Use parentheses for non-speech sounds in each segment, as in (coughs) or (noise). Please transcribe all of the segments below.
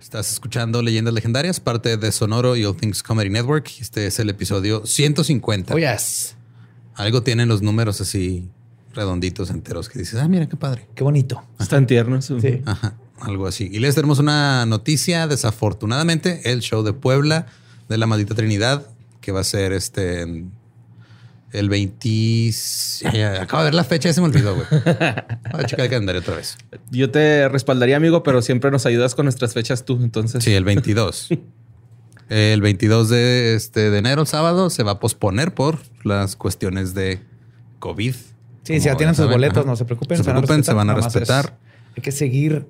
Estás escuchando Leyendas Legendarias, parte de Sonoro y All Things Comedy Network. Este es el episodio 150. Oh, yes. Algo tienen los números así redonditos, enteros, que dices, ah, mira qué padre. Qué bonito. Están tiernos. Sí. Ajá, algo así. Y les tenemos una noticia. Desafortunadamente, el show de Puebla de la Maldita Trinidad, que va a ser este en el 20. Ya, ya, acabo de ver la fecha, ya se me olvidó, güey. (laughs) Voy a checar el calendario otra vez. Yo te respaldaría, amigo, pero siempre nos ayudas con nuestras fechas tú. Entonces, Sí, el 22. (laughs) El 22 de, este, de enero, el sábado, se va a posponer por las cuestiones de COVID. Sí, si ya tienen sus boletos, ajá. no se preocupen. Se preocupen, se van a Nada más respetar. es- hay que seguir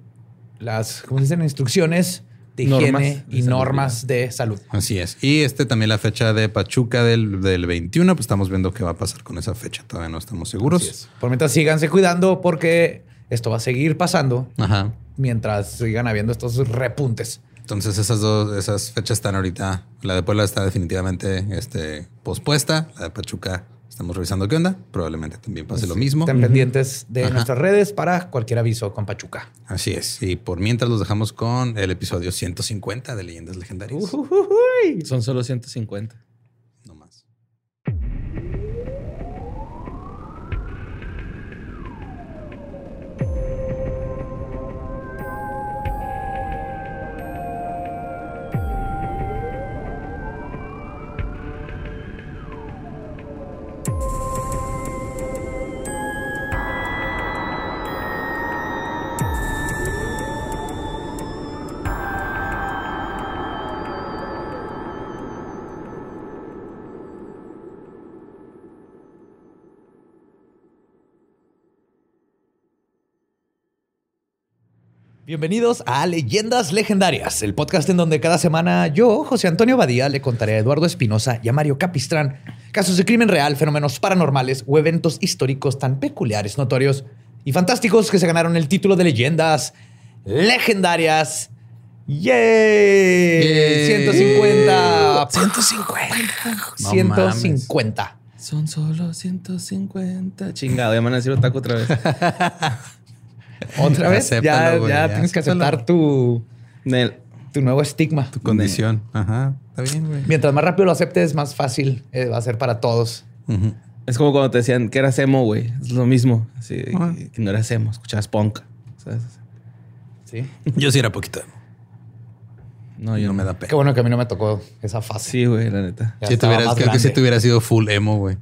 las, ¿cómo dicen? Instrucciones de Normas higiene de y salud. normas de salud. Así es. Y este también la fecha de Pachuca del, del 21, pues estamos viendo qué va a pasar con esa fecha. Todavía no estamos seguros. Es. Por mientras síganse cuidando porque esto va a seguir pasando Ajá. mientras sigan habiendo estos repuntes. Entonces esas dos, esas fechas están ahorita. La de Puebla está definitivamente este, pospuesta. La de Pachuca estamos revisando qué onda. Probablemente también pase lo mismo. Estén pendientes de Ajá. nuestras redes para cualquier aviso con Pachuca. Así es. Y por mientras los dejamos con el episodio 150 de Leyendas Legendarias. son solo 150. Bienvenidos a Leyendas Legendarias, el podcast en donde cada semana yo, José Antonio Badía, le contaré a Eduardo Espinosa y a Mario Capistrán casos de crimen real, fenómenos paranormales o eventos históricos tan peculiares, notorios y fantásticos que se ganaron el título de Leyendas Legendarias. ¡Yay! Yay. 150. 150. No 150. Son solo 150. Chingado, ya me van a decir otaku otra vez. (laughs) Otra vez, ya, ya ya, tienes que aceptar tu, tu nuevo estigma. Tu condición. Ajá. Está bien, güey. Mientras más rápido lo aceptes, más fácil eh, va a ser para todos. Ujú. Es como cuando te decían que eras emo, güey. Es lo mismo. Así, Ajá. que no eras emo, escuchabas punk. ¿sabes? Sí. Yo sí era poquito. No, Yo no me da Qué pena. bueno que a mí no me tocó esa fase. Sí, güey, la neta. Ya Si creo que si te hubiera sido full emo, güey.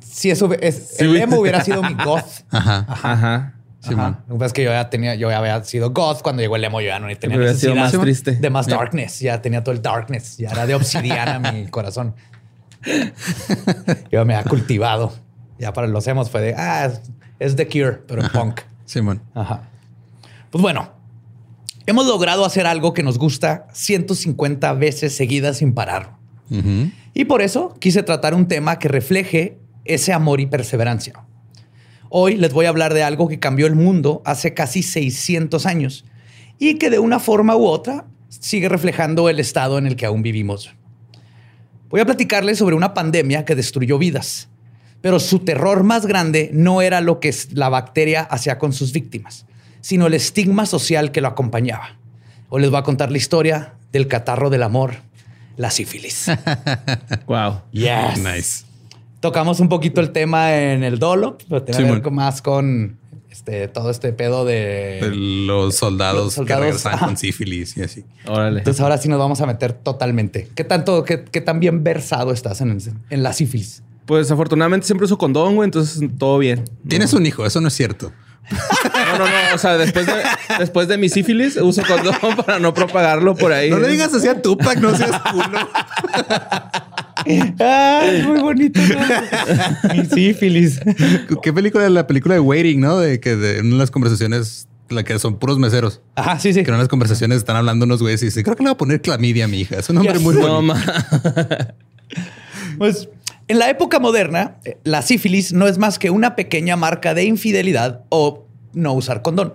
Si eso es, Sí, el emo hubiera sido mi goth. (laughs) Ajá. Ajá. Sí, Ajá. Lo que pasa es que yo ya tenía, yo ya había sido goth cuando llegó el emo. Yo ya no tenía sido necesidad más triste. de más Ya. darkness. Ya tenía todo el darkness. Ya era de obsidiana mi (laughs) corazón. Yo me ha cultivado. Ya para los emos fue de, ah, es- The Cure, pero en punk. Simón. Ajá. Pues bueno, hemos logrado hacer algo que nos gusta 150 veces seguidas sin parar. Y por eso quise tratar un tema que refleje ese amor y perseverancia. Hoy les voy a hablar de algo que cambió el mundo hace casi 600 años y que de una forma u otra sigue reflejando el estado en el que aún vivimos. Voy a platicarles sobre una pandemia que destruyó vidas, pero su terror más grande no era lo que la bacteria hacía con sus víctimas, sino el estigma social que lo acompañaba. Hoy les voy a contar la historia del catarro del amor, la sífilis. (laughs) Wow. Yes. Nice. Tocamos un poquito el tema en el dolo, pero tiene que ver con- más con este, todo este pedo de... De los soldados, Los soldados, que regresaban ajá. con sífilis y así. Órale. Entonces ahora sí nos vamos a meter totalmente. ¿Qué tanto, qué, qué tan bien versado estás en, el- en la sífilis? Pues afortunadamente siempre uso condón, güey, entonces todo bien. No. Tienes un hijo, eso no es cierto. No, no, no. O sea, después de, después de mi sífilis, uso condón (laughs) para no propagarlo por ahí. No le digas así a Tupac, no seas culo. (laughs) Ay, muy bonito. ¿no? Mi sífilis. ¿Qué película es la película de Waiting, no? De que de, en las conversaciones, la que son puros meseros. Ajá, sí, sí. Que en unas conversaciones están hablando unos güeyes y dicen, creo que le voy a poner clamidia a mi hija. Es un nombre Yes. muy No, bueno. Pues en la época moderna, eh, la sífilis no es más que una pequeña marca de infidelidad o no usar condón.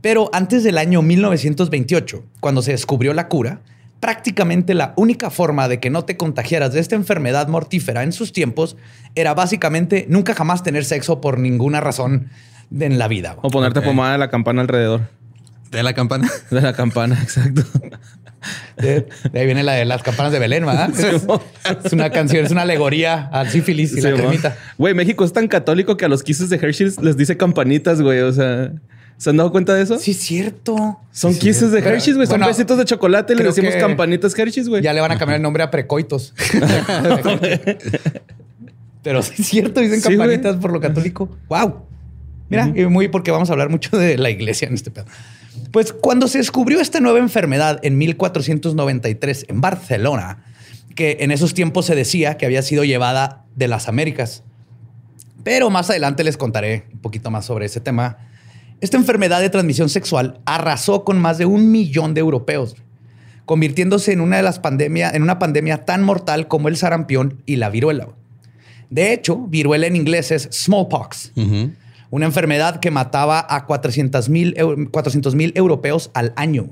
Pero antes del año 1928, cuando se descubrió la cura, prácticamente la única forma de que no te contagiaras de esta enfermedad mortífera en sus tiempos era básicamente nunca jamás tener sexo por ninguna razón de- en la vida. O ponerte pomada de la campana alrededor. De la campana. (laughs) De la campana, exacto. De, de ahí viene la de las campanas de Belén, ¿verdad? Es, es una canción, es una alegoría al sífilis y Sí, la. Güey, México es tan católico que a los kisses de Hershey les dice campanitas, güey. O sea, ¿se han dado cuenta de eso? Sí, es cierto. Son Sí, kisses de Hershey's, güey. Son bueno, besitos de chocolate y le decimos que campanitas Hershey's, güey. Ya le van a cambiar el nombre a precoitos. (laughs) Pero sí es cierto, dicen Sí, campanitas por lo católico. Wow. Mira, y muy porque vamos a hablar mucho de la iglesia en este pedo. Pues cuando se descubrió esta nueva enfermedad en 1493 en Barcelona, que en esos tiempos se decía que había sido llevada de las Américas. Pero más adelante les contaré un poquito más sobre ese tema. Esta enfermedad de transmisión sexual arrasó con más de un millón de europeos, convirtiéndose en una de las pandemias, en una pandemia tan mortal como el sarampión y la viruela. De hecho, viruela en inglés es smallpox, una enfermedad que mataba a 400 mil europeos al año.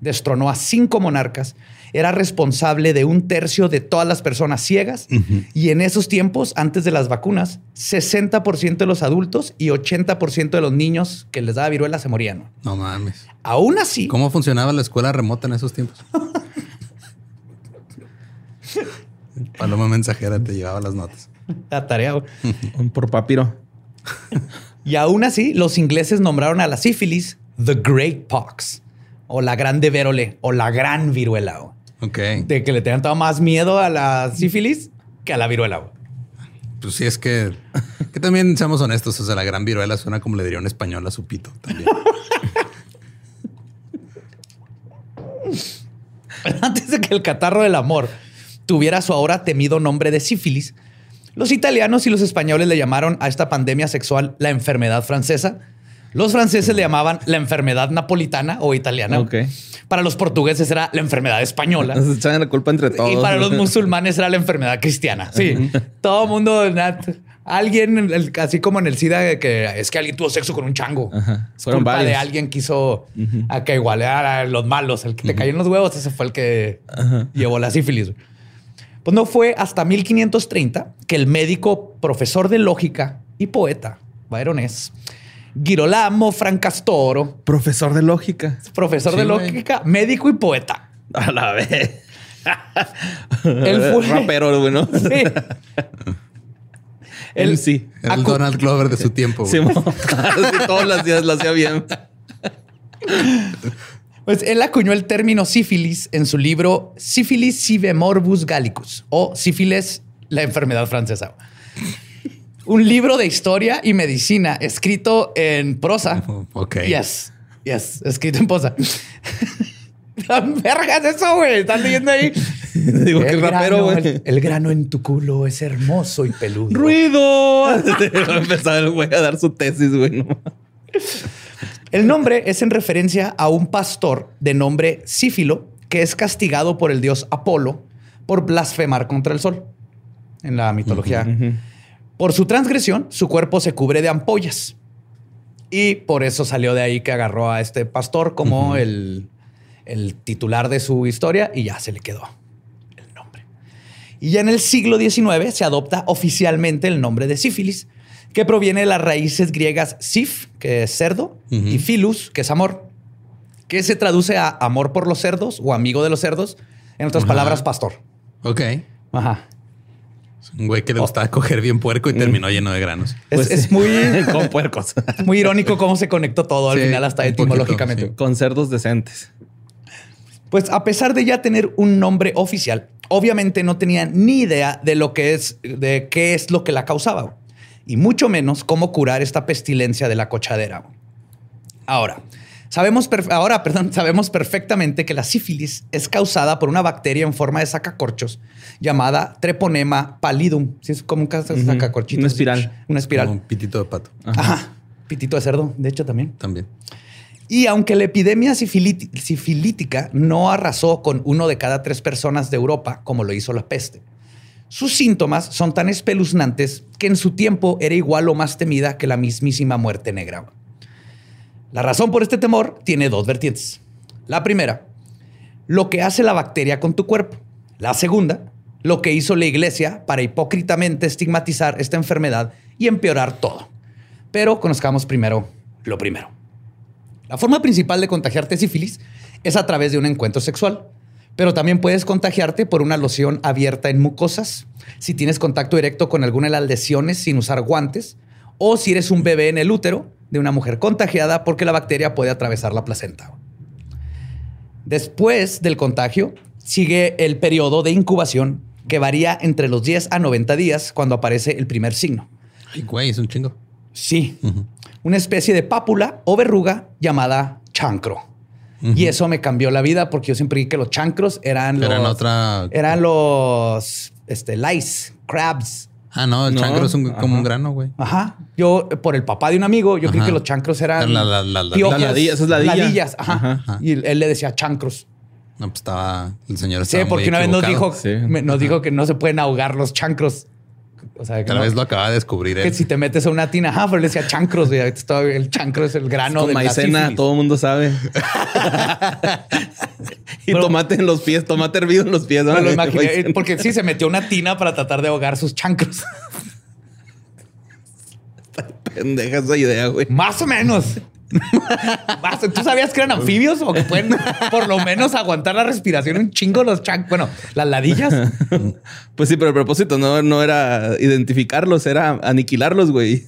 Destronó a cinco monarcas, era responsable de un tercio de todas las personas ciegas y en esos tiempos, antes de las vacunas, 60% de los adultos y 80% de los niños que les daba viruela se morían. No mames. Aún así, ¿Cómo funcionaba la escuela remota en esos tiempos? (laughs) Paloma mensajera te llevaba las notas. la tarea. güey. Por papiro. Y aún así, los ingleses nombraron a la sífilis The Great Pox, o la grande verole, o la gran viruela. De que le tenían todo más miedo a la sífilis que a la viruela. Pues sí, es que, que también seamos honestos. O sea, la gran viruela suena como le diría un español a su pito también. (laughs) Antes de que el catarro del amor tuviera su ahora temido nombre de sífilis, los italianos y los españoles le llamaron a esta pandemia sexual la enfermedad francesa. Los franceses le llamaban la enfermedad napolitana o italiana. Para los portugueses era la enfermedad española. (laughs) Nos echan la culpa entre todos. Y para los musulmanes era la enfermedad cristiana. Sí. Todo mundo, nat- alguien, así como en el SIDA, que es que alguien tuvo sexo con un chango. Ajá. Es Fueron culpa de alguien quiso a que igualara a los malos. El que te cayó en los huevos, ese fue el que llevó la sífilis. Pues no fue hasta 1530 que el médico, profesor de lógica y poeta byronés, Girolamo Francastoro, Profesor de lógica. profesor Sí, de güey. lógica, médico y poeta. A la vez. Él (laughs) fue- Rapero, güey, ¿no? Sí. (laughs) Él sí. Era el Acu- Donald Glover de su tiempo. güey. (laughs) Sí, todos los días lo hacía bien. Pues él acuñó el término sífilis en su libro Sífilis sive morbus gallicus o sífilis, la enfermedad francesa. Un libro de historia y medicina escrito en prosa. Ok. Yes, yes, escrito en prosa. (laughs) Vergas eso, güey. Están leyendo ahí. (laughs) Digo, El rapero, grano, güey. El, el grano en tu culo es hermoso y peludo. ¡Ruido! (laughs) Empezaba el güey a dar su tesis, güey. no El nombre es en referencia a un pastor de nombre Sífilo que es castigado por el dios Apolo por blasfemar contra el sol en la mitología. Por su transgresión, su cuerpo se cubre de ampollas. Y por eso salió de ahí que agarró a este pastor como el, el titular de su historia y ya se le quedó el nombre. Y ya en el siglo XIX se adopta oficialmente el nombre de sífilis, que proviene de las raíces griegas sif, que es cerdo, y filus, que es amor, que se traduce a amor por los cerdos o amigo de los cerdos. En otras Ajá. palabras, pastor. Ok. Ajá. Un güey que le gustaba coger bien puerco y terminó lleno de granos. Es, Pues es muy, (laughs) Con (laughs) puercos. es muy irónico cómo se conectó todo al Sí, final, hasta poquito, etimológicamente. sí. Con cerdos decentes. Pues a pesar de ya tener un nombre oficial, obviamente no tenía ni idea de lo que es, de qué es lo que la causaba, y mucho menos cómo curar esta pestilencia de la cochadera. Ahora, sabemos, ahora, (laughs) perdón, sabemos perfectamente que la sífilis es causada por una bacteria en forma de sacacorchos llamada Treponema pallidum. Sí, es como un ca- sacacorchito. Una espiral. Una espiral. Como un pitito de pato. Ajá. Pitito de cerdo, de hecho, también. También. Y aunque la epidemia sifilítica no arrasó con uno de cada tres personas de Europa, como lo hizo la peste, sus síntomas son tan espeluznantes que en su tiempo era igual o más temida que la mismísima muerte negra. La razón por este temor tiene dos vertientes. La primera, lo que hace la bacteria con tu cuerpo. La segunda, lo que hizo la iglesia para hipócritamente estigmatizar esta enfermedad y empeorar todo. Pero conozcamos primero lo primero. La forma principal de contagiarte sífilis es a través de un encuentro sexual, Pero también puedes contagiarte por una loción abierta en mucosas, si tienes contacto directo con alguna de las lesiones sin usar guantes, o si eres un bebé en el útero de una mujer contagiada porque la bacteria puede atravesar la placenta. Después del contagio, sigue el periodo de incubación que varía entre los 10 a 90 días cuando aparece el primer signo. Ay, güey, es un chingo. Sí, una especie de pápula o verruga llamada chancro. Y eso me cambió la vida porque yo siempre dije que los chancros eran, Eran los... otra- Eran los este, lice, crabs. Ah, no, el No, chancro es un- como un grano, güey. Ajá. Yo, por el papá de un amigo, yo creí que los chancros eran... La- la- la- la- piojos. la ladilla, eso es ladilla. Ladillas, ajá. Ajá. Y él le decía chancros. No, pues estaba, el señor Sí, estaba muy porque una vez nos dijo, Sí. me- nos dijo que no se pueden ahogar los chancros. O sea, que, Tal no- vez lo acaba de descubrir que él. si te metes a una tina, ajá, pero le decía chancros. güey. El chancro es el grano Con de la maicena, todo el mundo sabe. (laughs) y Pero- tomate en los pies, tomate hervido en los pies. ¿no? Me lo imaginé, Maicena. porque sí, se metió una tina para tratar de ahogar sus chancros. Pendeja esa idea, güey. Más o menos. ¿Tú sabías que eran anfibios o que pueden por lo menos aguantar la respiración un chingo los chancros? Bueno, las ladillas. (laughs) Pues sí, pero el propósito no, no era identificarlos, era aniquilarlos, güey.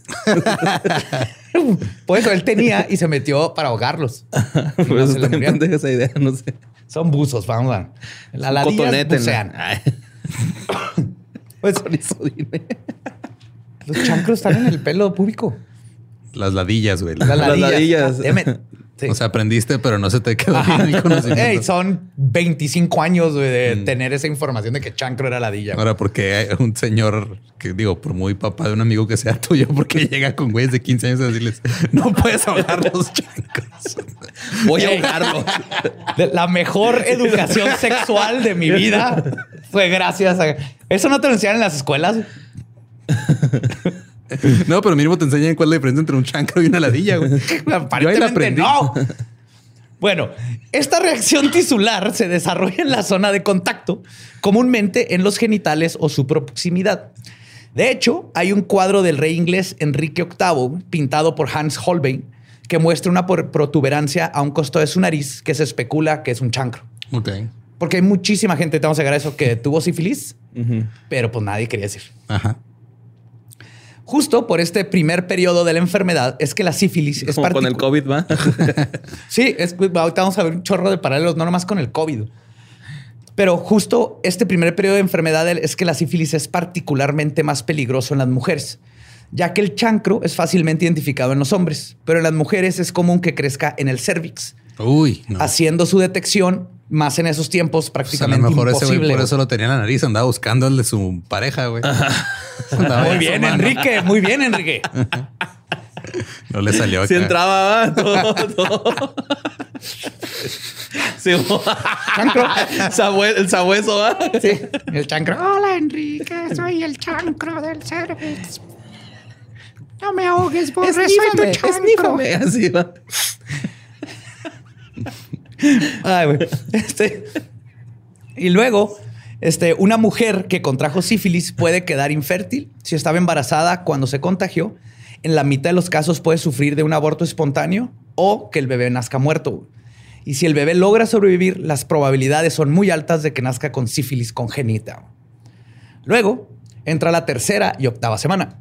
Por eso él tenía y se metió para ahogarlos. (laughs) No se le pendeja esa idea, no sé. Son buzos, vamos a Cotonete, ¿no? bucean. (laughs) Pues, con eso dime. los chancros están en el pelo púbico. Las ladillas, güey. Las Las ladillas. ladillas. Sí. O sea, aprendiste, pero no se te quedó bien el conocimiento. Son 25 años de Mm. tener esa información de que chancro era ladilla. Ahora, porque un señor que digo, por muy papá de un amigo que sea tuyo, porque llega con güeyes de 15 años a decirles, no puedes ahogar los chancros. Voy a Ey. ahogarlo. De- La mejor educación sexual de mi vida fue gracias a... Eso no te lo enseñan en las escuelas. (laughs) No, pero mínimo te enseñan cuál es la diferencia entre un chancro y una ladilla, güey. (laughs) Yo ahí la Aparentemente aprendí. no. Bueno, esta reacción tisular se desarrolla en la zona de contacto, comúnmente en los genitales o su proximidad. De hecho, hay un cuadro del rey inglés Enrique VIII, pintado por Hans Holbein, que muestra una protuberancia a un costado de su nariz que se especula que es un chancro. Ok. Porque hay muchísima gente, te vamos a llegar a eso, que tuvo sífilis, pero pues nadie quería decir. Ajá. Justo por este primer periodo de la enfermedad es que la sífilis es Como con el COVID, va. (laughs) Sí, es, ahorita vamos a ver un chorro de paralelos, no nomás con el COVID. Pero justo este primer periodo de enfermedad es que la sífilis es particularmente más peligroso en las mujeres, ya que el chancro es fácilmente identificado en los hombres, pero en las mujeres es común que crezca en el cervix, Uy, no. haciendo su detección más en esos tiempos Pues a prácticamente lo mejor ese güey imposible. por eso lo tenía en la nariz, andaba buscando el de su pareja, güey. (laughs) Muy bien. Enrique, muy bien, Enrique. No le salió Si acá. entraba, va, (laughs) todo, todo. Sí, Chancro. (laughs) Sabue- el sabueso, va. Sí, el chancro. Hola Enrique, soy el chancro del cervix. No me ahogues, Borre, soy tu chancro. esnífame. Así va. Ay, güey. Este, y luego, este, una mujer que contrajo sífilis puede quedar infértil si estaba embarazada cuando se contagió. En la mitad de los casos puede sufrir de un aborto espontáneo o que el bebé nazca muerto. Y si el bebé logra sobrevivir, las probabilidades son muy altas de que nazca con sífilis congénita. Luego entra la tercera y octava semana.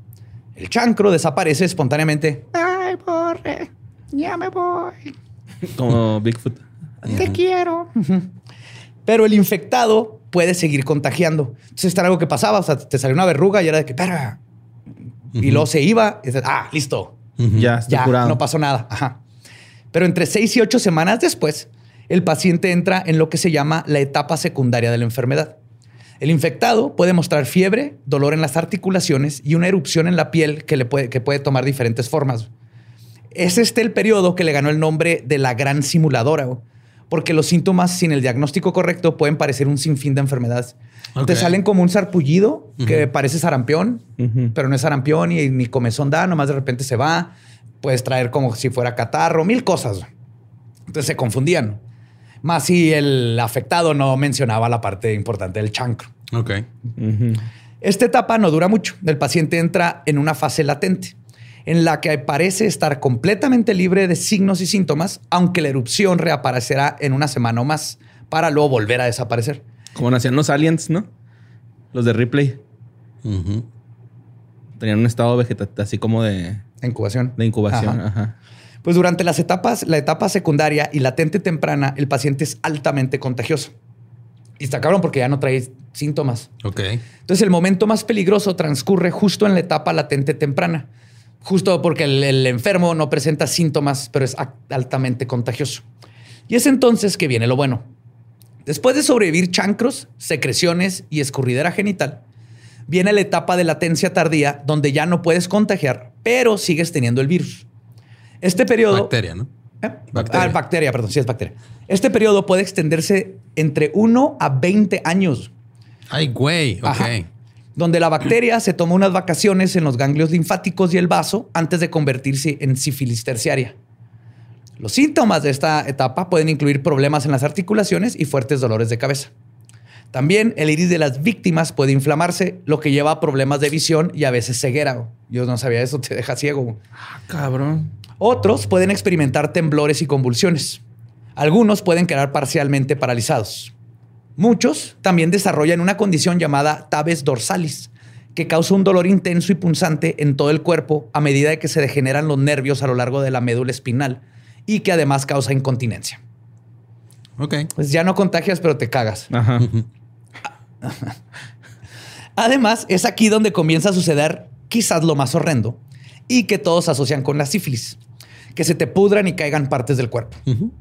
El chancro desaparece espontáneamente Ay, Borre, ya me voy. Como Bigfoot. Te quiero. Pero el infectado puede seguir contagiando. Entonces, esto era algo que pasaba. O sea, te salió una verruga y era de que, "Perra". Y luego se iba y dices, ah, listo. Ya, Ya, curado. no pasó nada. Ajá. Pero entre seis y ocho semanas después, el paciente entra en lo que se llama la etapa secundaria de la enfermedad. El infectado puede mostrar fiebre, dolor en las articulaciones y una erupción en la piel que, le puede, que puede tomar diferentes formas. Es este el periodo que le ganó el nombre de la gran simuladora, porque los síntomas sin el diagnóstico correcto pueden parecer un sinfín de enfermedades. Te salen como un sarpullido que parece sarampión, pero no es sarampión y ni comezón da, nomás de repente se va. Puedes traer como si fuera catarro, mil cosas. Entonces se confundían. Más si el afectado no mencionaba la parte importante del chancro. Ok. Esta etapa no dura mucho. El paciente entra en una fase latente, en la que parece estar completamente libre de signos y síntomas, aunque la erupción reaparecerá en una semana o más, para luego volver a desaparecer. Como nacían los aliens, ¿no? Los de Ripley. Tenían un estado vegetativo así como de, Incubación. de incubación. Ajá. Ajá. Pues durante las etapas, la etapa secundaria y latente temprana, el paciente es altamente contagioso. Y está cabrón porque ya no trae síntomas. Ok. Entonces, el momento más peligroso transcurre justo en la etapa latente temprana, justo porque el, el enfermo no presenta síntomas, pero es altamente contagioso. Y es entonces que viene lo bueno. Después de sobrevivir chancros, secreciones y escurridera genital, viene la etapa de latencia tardía donde ya no puedes contagiar, pero sigues teniendo el virus. Este periodo... Bacteria, ¿no? ¿Eh? Bacteria. Ah, bacteria, perdón, sí es bacteria. Este periodo puede extenderse entre 1 a 20 años. Ay, güey. Ok. Ajá. Donde la bacteria se toma unas vacaciones en los ganglios linfáticos y el vaso antes de convertirse en sífilis terciaria. Los síntomas de esta etapa pueden incluir problemas en las articulaciones y fuertes dolores de cabeza. También el iris de las víctimas puede inflamarse, lo que lleva a problemas de visión y a veces ceguera. Yo no sabía eso, (laughs) te deja ciego. Ah, cabrón. Otros pueden experimentar temblores y convulsiones. Algunos pueden quedar parcialmente paralizados. Muchos también desarrollan una condición llamada tabes dorsalis, que causa un dolor intenso y punzante en todo el cuerpo a medida de que se degeneran los nervios a lo largo de la médula espinal y que además causa incontinencia. Ok. Pues ya no contagias, pero te cagas. Ajá. (laughs) Además, es aquí donde comienza a suceder quizás lo más horrendo y que todos asocian con la sífilis, que se te pudran y caigan partes del cuerpo. Ujú.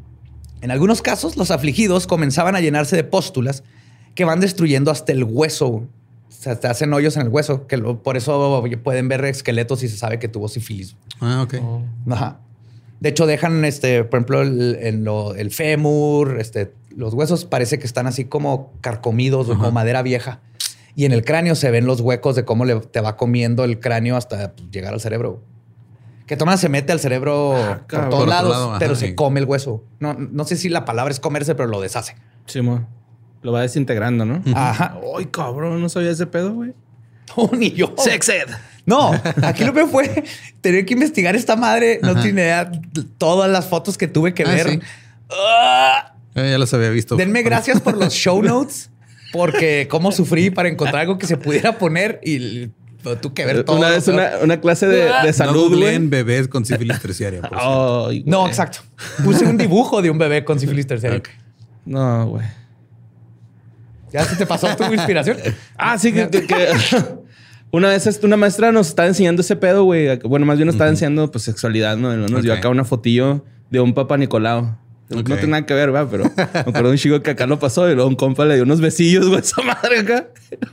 En algunos casos, los afligidos comenzaban a llenarse de póstulas que van destruyendo hasta el hueso. Te hacen hoyos en el hueso, que lo- por eso pueden ver esqueletos y se sabe que tuvo sífilis. Ah, ok. Ajá. De hecho, dejan, este, por ejemplo, el, fémur, este, los huesos parece que están así como carcomidos o como madera vieja. Y en el cráneo se ven los huecos de cómo le, te va comiendo el cráneo hasta pues, llegar al cerebro. Que toma se mete al cerebro por todos Por otro lados, lado, ajá, pero se sí. come el hueso. No, no sé si la palabra es comerse, pero lo deshace. Simón. Lo va desintegrando, ¿no? Ajá. Ay, cabrón, no sabía ese pedo, güey. No, ni yo. Sexed. No, aquí lo que fue tener que investigar esta madre. No tiene idea todas las fotos que tuve que Ah, ver. sí. Ah. Eh, ya los había visto. Denme gracias por los show notes, porque cómo sufrí para encontrar algo que se pudiera poner y tú que ver todo. Una vez una, una clase de, de No salud, güey. googleen bebés con sífilis terciaria. por cierto. Ay, No, exacto. Puse un dibujo de un bebé con sífilis terciaria. No, güey. ¿Ya se te pasó tu inspiración? Ah, sí, que, una vez este, una maestra nos estaba enseñando ese pedo, güey. Bueno, más bien nos estaba enseñando pues sexualidad, ¿no? Nos dio acá una fotillo de un papá Nicolau. No tiene nada que ver, ¿verdad? Pero me acuerdo un chico que acá lo pasó y luego un compa le dio unos besillos, güey, esa madre acá.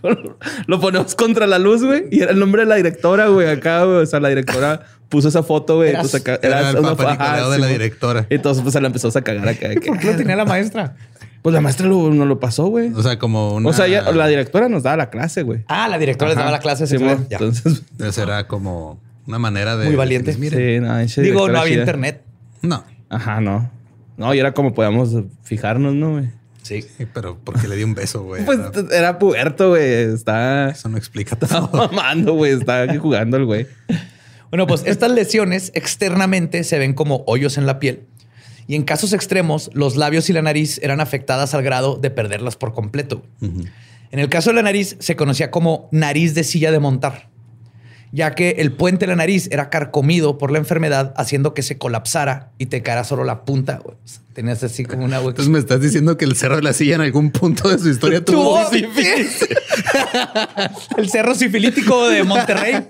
(laughs) Lo ponemos contra la luz, güey. Y era el nombre de la directora, güey, acá, güey. O sea, la directora puso esa foto, güey. Eras- Entonces acá Era el una- de la directora. Entonces, pues se la empezó a cagar acá. que, ¿Por qué lo tenía la maestra? Pues la maestra lo, no lo pasó, güey. O sea, como una... O sea, ella- la directora nos daba la clase, güey. Ah, la directora les daba la clase. Sí. Ya. Entonces, Esa era como una manera de... Muy valiente. decirles, Miren. sí, no, Digo, no había chida. internet. No. Ajá, no. No, y era como podíamos fijarnos, ¿no, güey? Sí. Sí, pero porque le di un beso, güey. Pues Era- era puberto, güey. Está... Eso no explica (laughs) Está todo. mamando, güey. Está jugando el güey. Bueno, pues estas lesiones externamente se ven como hoyos en la piel. Y en casos extremos, los labios y la nariz eran afectadas al grado de perderlas por completo. En el caso de la nariz, se conocía como nariz de silla de montar, ya que el puente de la nariz era carcomido por la enfermedad, haciendo que se colapsara y te cara solo la punta. güey. Tenías así como una hueca. Entonces me estás diciendo que el cerro de la silla en algún punto de su historia Tuvo sífilis. (laughs) el cerro sifilítico de Monterrey.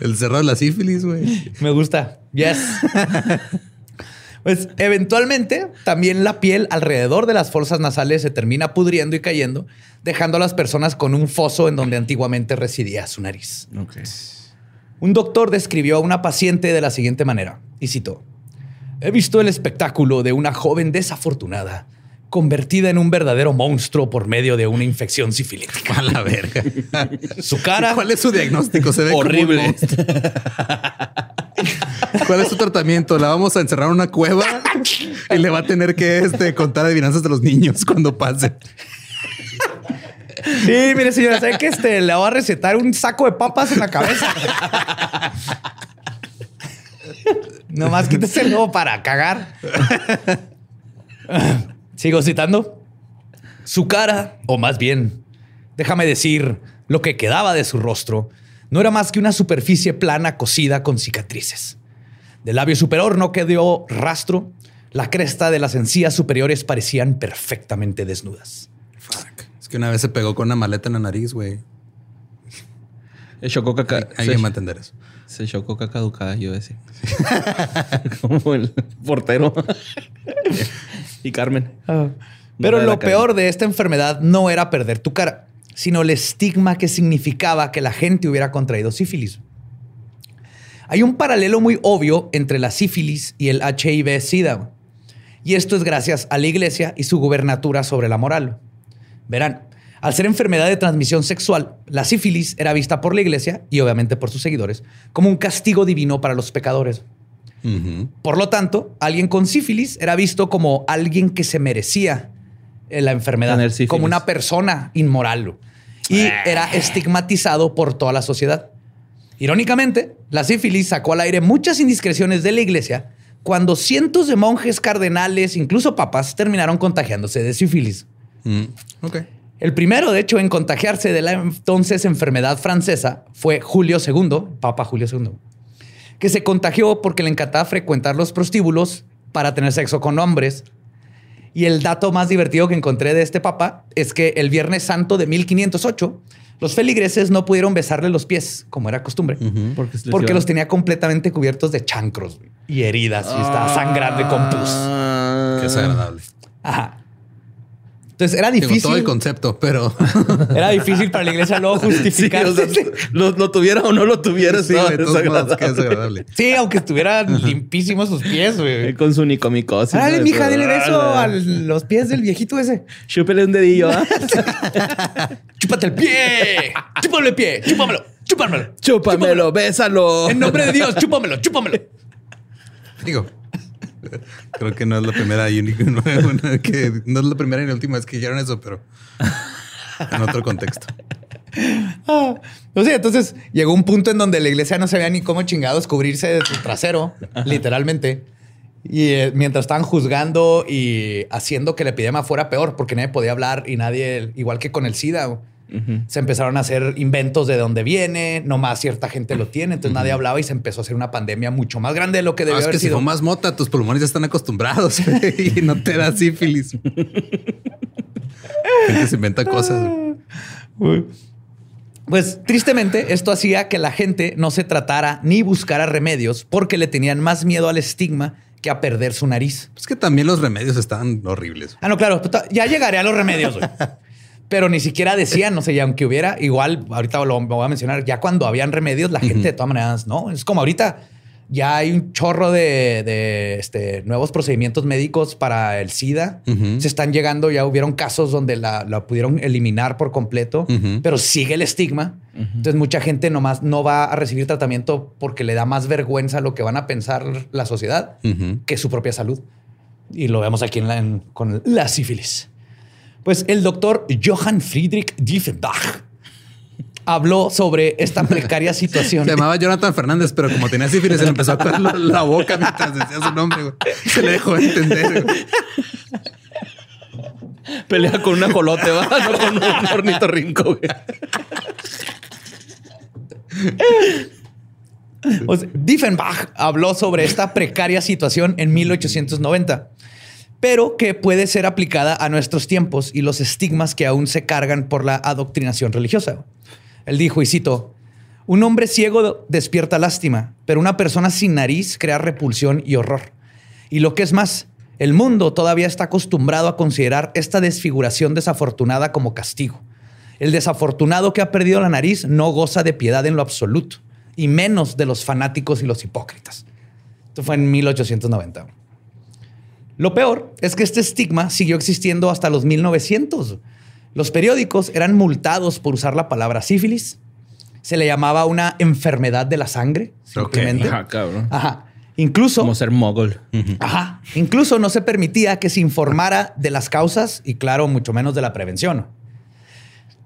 el cerro de la sífilis, güey. Me gusta. Yes. Pues eventualmente también la piel alrededor de las fosas nasales se termina pudriendo y cayendo, dejando a las personas con un foso en donde antiguamente residía su nariz. Un doctor describió a una paciente de la siguiente manera, y citó, He visto el espectáculo de una joven desafortunada convertida en un verdadero monstruo por medio de una infección sifilítica. A la verga. Su cara ¿Cuál es su diagnóstico? Se ve como un Horrible. (laughs) ¿Cuál es su tratamiento? La vamos a encerrar en una cueva y le va a tener que este, contar adivinanzas de los niños cuando pase. Sí, mire, señora, ¿sabe que este le va a recetar un saco de papas en la cabeza? Nomás quíteselo para cagar. Sigo citando. Su cara, o más bien, déjame decir, lo que quedaba de su rostro, no era más que una superficie plana cosida con cicatrices. Del labio superior no quedó rastro. La cresta de las encías superiores parecían perfectamente desnudas. Fuck. Es que una vez se pegó con una maleta en la nariz, güey. Se chocó caca. Alguien va a entender eso. se chocó caca caducada, yo decía. (laughs) Como el portero. y Carmen. Pero de la lo peor de esta enfermedad no era perder tu cara, sino el estigma que significaba que la gente hubiera contraído sífilis. Hay un paralelo muy obvio entre la sífilis y el HIV-Sida. Y esto es gracias a la iglesia y su gubernatura sobre la moral. Verán, al ser enfermedad de transmisión sexual, la sífilis era vista por la iglesia y obviamente por sus seguidores como un castigo divino para los pecadores. Por lo tanto, alguien con sífilis era visto como alguien que se merecía eh, la enfermedad, como una persona inmoral. Y era estigmatizado por toda la sociedad. Irónicamente, la sífilis sacó al aire muchas indiscreciones de la iglesia cuando cientos de monjes, cardenales, incluso papas, terminaron contagiándose de sífilis. Mm. El primero, de hecho, en contagiarse de la entonces enfermedad francesa fue Julio II, Papa Julio II, que se contagió porque le encantaba frecuentar los prostíbulos para tener sexo con hombres. Y el dato más divertido que encontré de este papa es que el Viernes Santo de 1508, los feligreses no pudieron besarle los pies, como era costumbre, Porque, los tenía completamente cubiertos de chancros y heridas y estaba sangrando y con pus. Ah. Qué desagradable. Ajá. Entonces era Digo, difícil. todo el concepto, pero (laughs) Era difícil para la iglesia luego (laughs) Sí, justificarse. o sea, Sí, lo, lo tuviera o no lo tuviera, sí, modos, desagradable. qué desagradable. aunque estuvieran limpísimos sus pies, güey. Con su nicomicosis. Dale, ¿no? mija, dile beso a los pies del viejito ese. Chúpele un dedillo, ¿ah? (laughs) Chúpate el pie. Chúpame el pie. Chúpamelo. Chúpamelo. Chúpamelo, bésalo. En nombre de Dios, chúpamelo. Chúpamelo. Digo, creo que no es la primera y única, (laughs) que no es la primera ni la última vez que hicieron eso, pero en otro contexto. Ah, sea, entonces llegó un punto en donde la iglesia no sabía ni cómo chingados cubrirse de su trasero, literalmente. Y eh, mientras estaban juzgando y haciendo que la epidemia fuera peor, porque nadie podía hablar y nadie, igual que con el SIDA, se empezaron a hacer inventos de dónde viene, nomás cierta gente lo tiene, entonces nadie hablaba y se empezó a hacer una pandemia mucho más grande de lo que Ah, es haber que si sido. fumas mota, tus pulmones ya están acostumbrados (laughs) y no te da sífilis. (laughs) Gente se inventa cosas. Pues tristemente esto hacía que la gente no se tratara ni buscara remedios porque le tenían más miedo al estigma que a perder su nariz. Es que también los remedios están horribles. Ah, no, claro, ya llegaré a los remedios. (laughs) Pero ni siquiera decían, no sé, y aunque hubiera, igual, ahorita lo, voy a mencionar, ya cuando habían remedios, la gente de todas maneras, no, es como ahorita ya hay un chorro de, de, este, nuevos procedimientos médicos para el SIDA. Se están llegando, ya hubieron casos donde la, la pudieron eliminar por completo, pero sigue el estigma. Entonces mucha gente nomás no va a recibir tratamiento porque le da más vergüenza lo que van a pensar la sociedad que su propia salud. Y lo vemos aquí en la, en- con la sífilis. Pues el doctor Johann Friedrich Diefenbach habló sobre esta precaria (laughs) situación. Se llamaba Jonathan Fernández, pero como tenía sífilis, se le empezó a coger la, boca mientras decía su nombre. güey. Se le dejó de entender. güey. Pelea con un ajolote, va, no con un ornitorrinco, güey. O sea, Diefenbach habló sobre esta precaria situación en 1890, pero que puede ser aplicada a nuestros tiempos y los estigmas que aún se cargan por la adoctrinación religiosa. Él dijo, y cito, un hombre ciego despierta lástima, pero una persona sin nariz crea repulsión y horror. Y lo que es más, el mundo todavía está acostumbrado a considerar esta desfiguración desafortunada como castigo. El desafortunado que ha perdido la nariz no goza de piedad en lo absoluto, y menos de los fanáticos y los hipócritas. Esto fue en 1890. Lo peor es que este estigma siguió existiendo hasta los 1900. Los periódicos eran multados por usar la palabra sífilis. Se le llamaba una enfermedad de la sangre, simplemente. Ajá, cabrón. Ajá. Incluso Como ser mogol. Ajá. Incluso no se permitía que se informara de las causas y, claro, mucho menos de la prevención.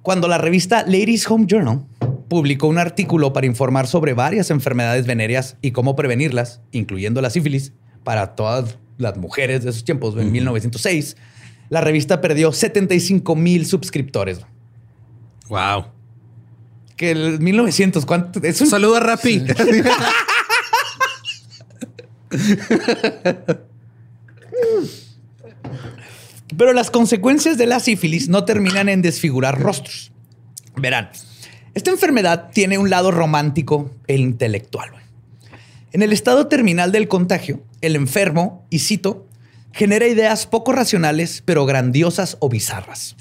Cuando la revista Ladies Home Journal publicó un artículo para informar sobre varias enfermedades venéreas y cómo prevenirlas, incluyendo la sífilis, para todas las mujeres de esos tiempos, en 1906, la revista perdió 75 mil suscriptores. Wow. Que el 1900, ¿cuánto? Es un saludo a Rappi. (laughs) Pero las consecuencias de la sífilis no terminan en desfigurar rostros. Verán, esta enfermedad tiene un lado romántico e intelectual. En el estado terminal del contagio, el enfermo, y cito, genera ideas poco racionales, pero grandiosas o bizarras.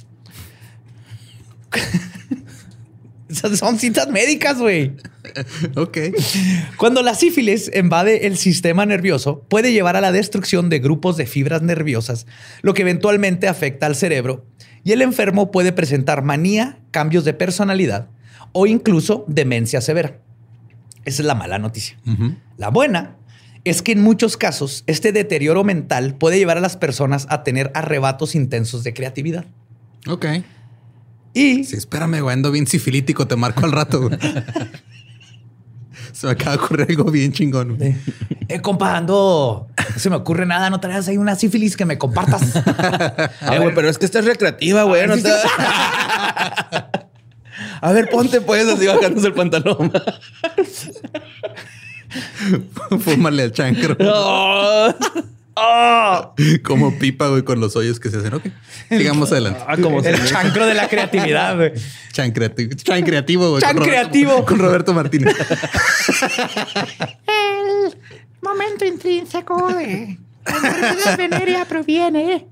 (laughs) Son citas médicas, güey. ok. Cuando la sífilis invade el sistema nervioso, puede llevar a la destrucción de grupos de fibras nerviosas, lo que eventualmente afecta al cerebro, y el enfermo puede presentar manía, cambios de personalidad o incluso demencia severa. Esa es la mala noticia. La buena es que en muchos casos este deterioro mental puede llevar a las personas a tener arrebatos intensos de creatividad. Ok. Y Sí, espérame, güey. Ando bien sifilítico. Te marco al rato, güey. (laughs) Se me acaba de ocurrir algo bien chingón. güey. Eh, compa, ando. No se me ocurre nada. No traes ahí una sífilis que me compartas. (laughs) Ah, güey, pero es que esta es recreativa, güey. no te- (laughs) A ver, ponte pues así bajándose el pantalón. (laughs) Fúmale al chancro. No. (laughs) Como pipa, güey, con los hoyos que se hacen. Ok. Sigamos adelante. Ah, como El chancro de la creatividad, güey. Chan creativo. Chan creativo, güey. Chan con Roberto- creativo. Con Roberto Martínez. El momento intrínseco de la venérea proviene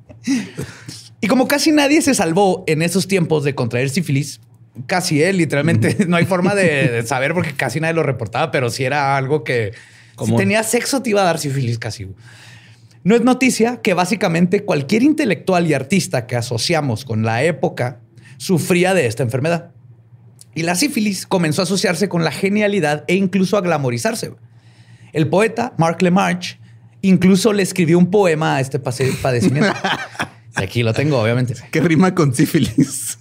Y como casi nadie se salvó en esos tiempos de contraer sífilis, casi él, literalmente, (laughs) no hay forma de, (laughs) de saber porque casi nadie lo reportaba, pero si era algo que si Común. tenía sexo te iba a dar sífilis casi. No es noticia que básicamente cualquier intelectual y artista que asociamos con la época sufría de esta enfermedad. Y la sífilis comenzó a asociarse con la genialidad e incluso a glamorizarse. El poeta Mark LeMarche incluso le escribió un poema a este padecimiento. (laughs) Aquí lo tengo, obviamente. ¿Qué rima con sífilis?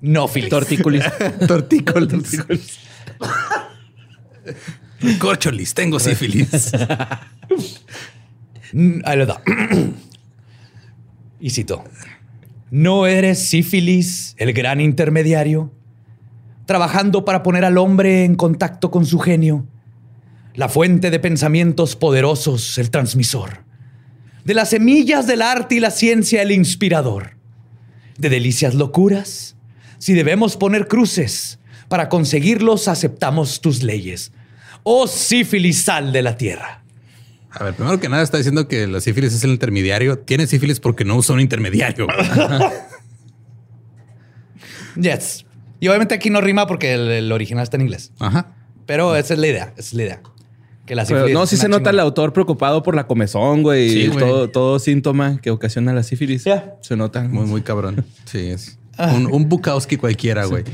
No, filis. (laughs) Tortícolis. Tortícolis. Corcholis, tengo sífilis. Mm, Ahí lo da. (clears throat) y cito. ¿No eres sífilis, el gran intermediario? Trabajando para poner al hombre en contacto con su genio. La fuente de pensamientos poderosos, el transmisor. De las semillas del arte y la ciencia, el inspirador. De delicias locuras. Si debemos poner cruces, para conseguirlos aceptamos tus leyes. Oh sífilis, sal de la tierra. A ver, primero que nada está diciendo que la sífilis es el intermediario. Tiene sífilis porque no usa un intermediario. (laughs) Yes. Y obviamente aquí no rima porque el, el original está en inglés. Ajá. Pero esa es la idea. Esa es la idea. Que la Pero sífilis no, sí se nota el autor preocupado por la comezón, güey. Sí, y güey. todo, todo síntoma que ocasiona la sífilis. Ya. Se nota. Muy, muy cabrón. Sí, es (laughs) un, un Bukowski cualquiera, güey.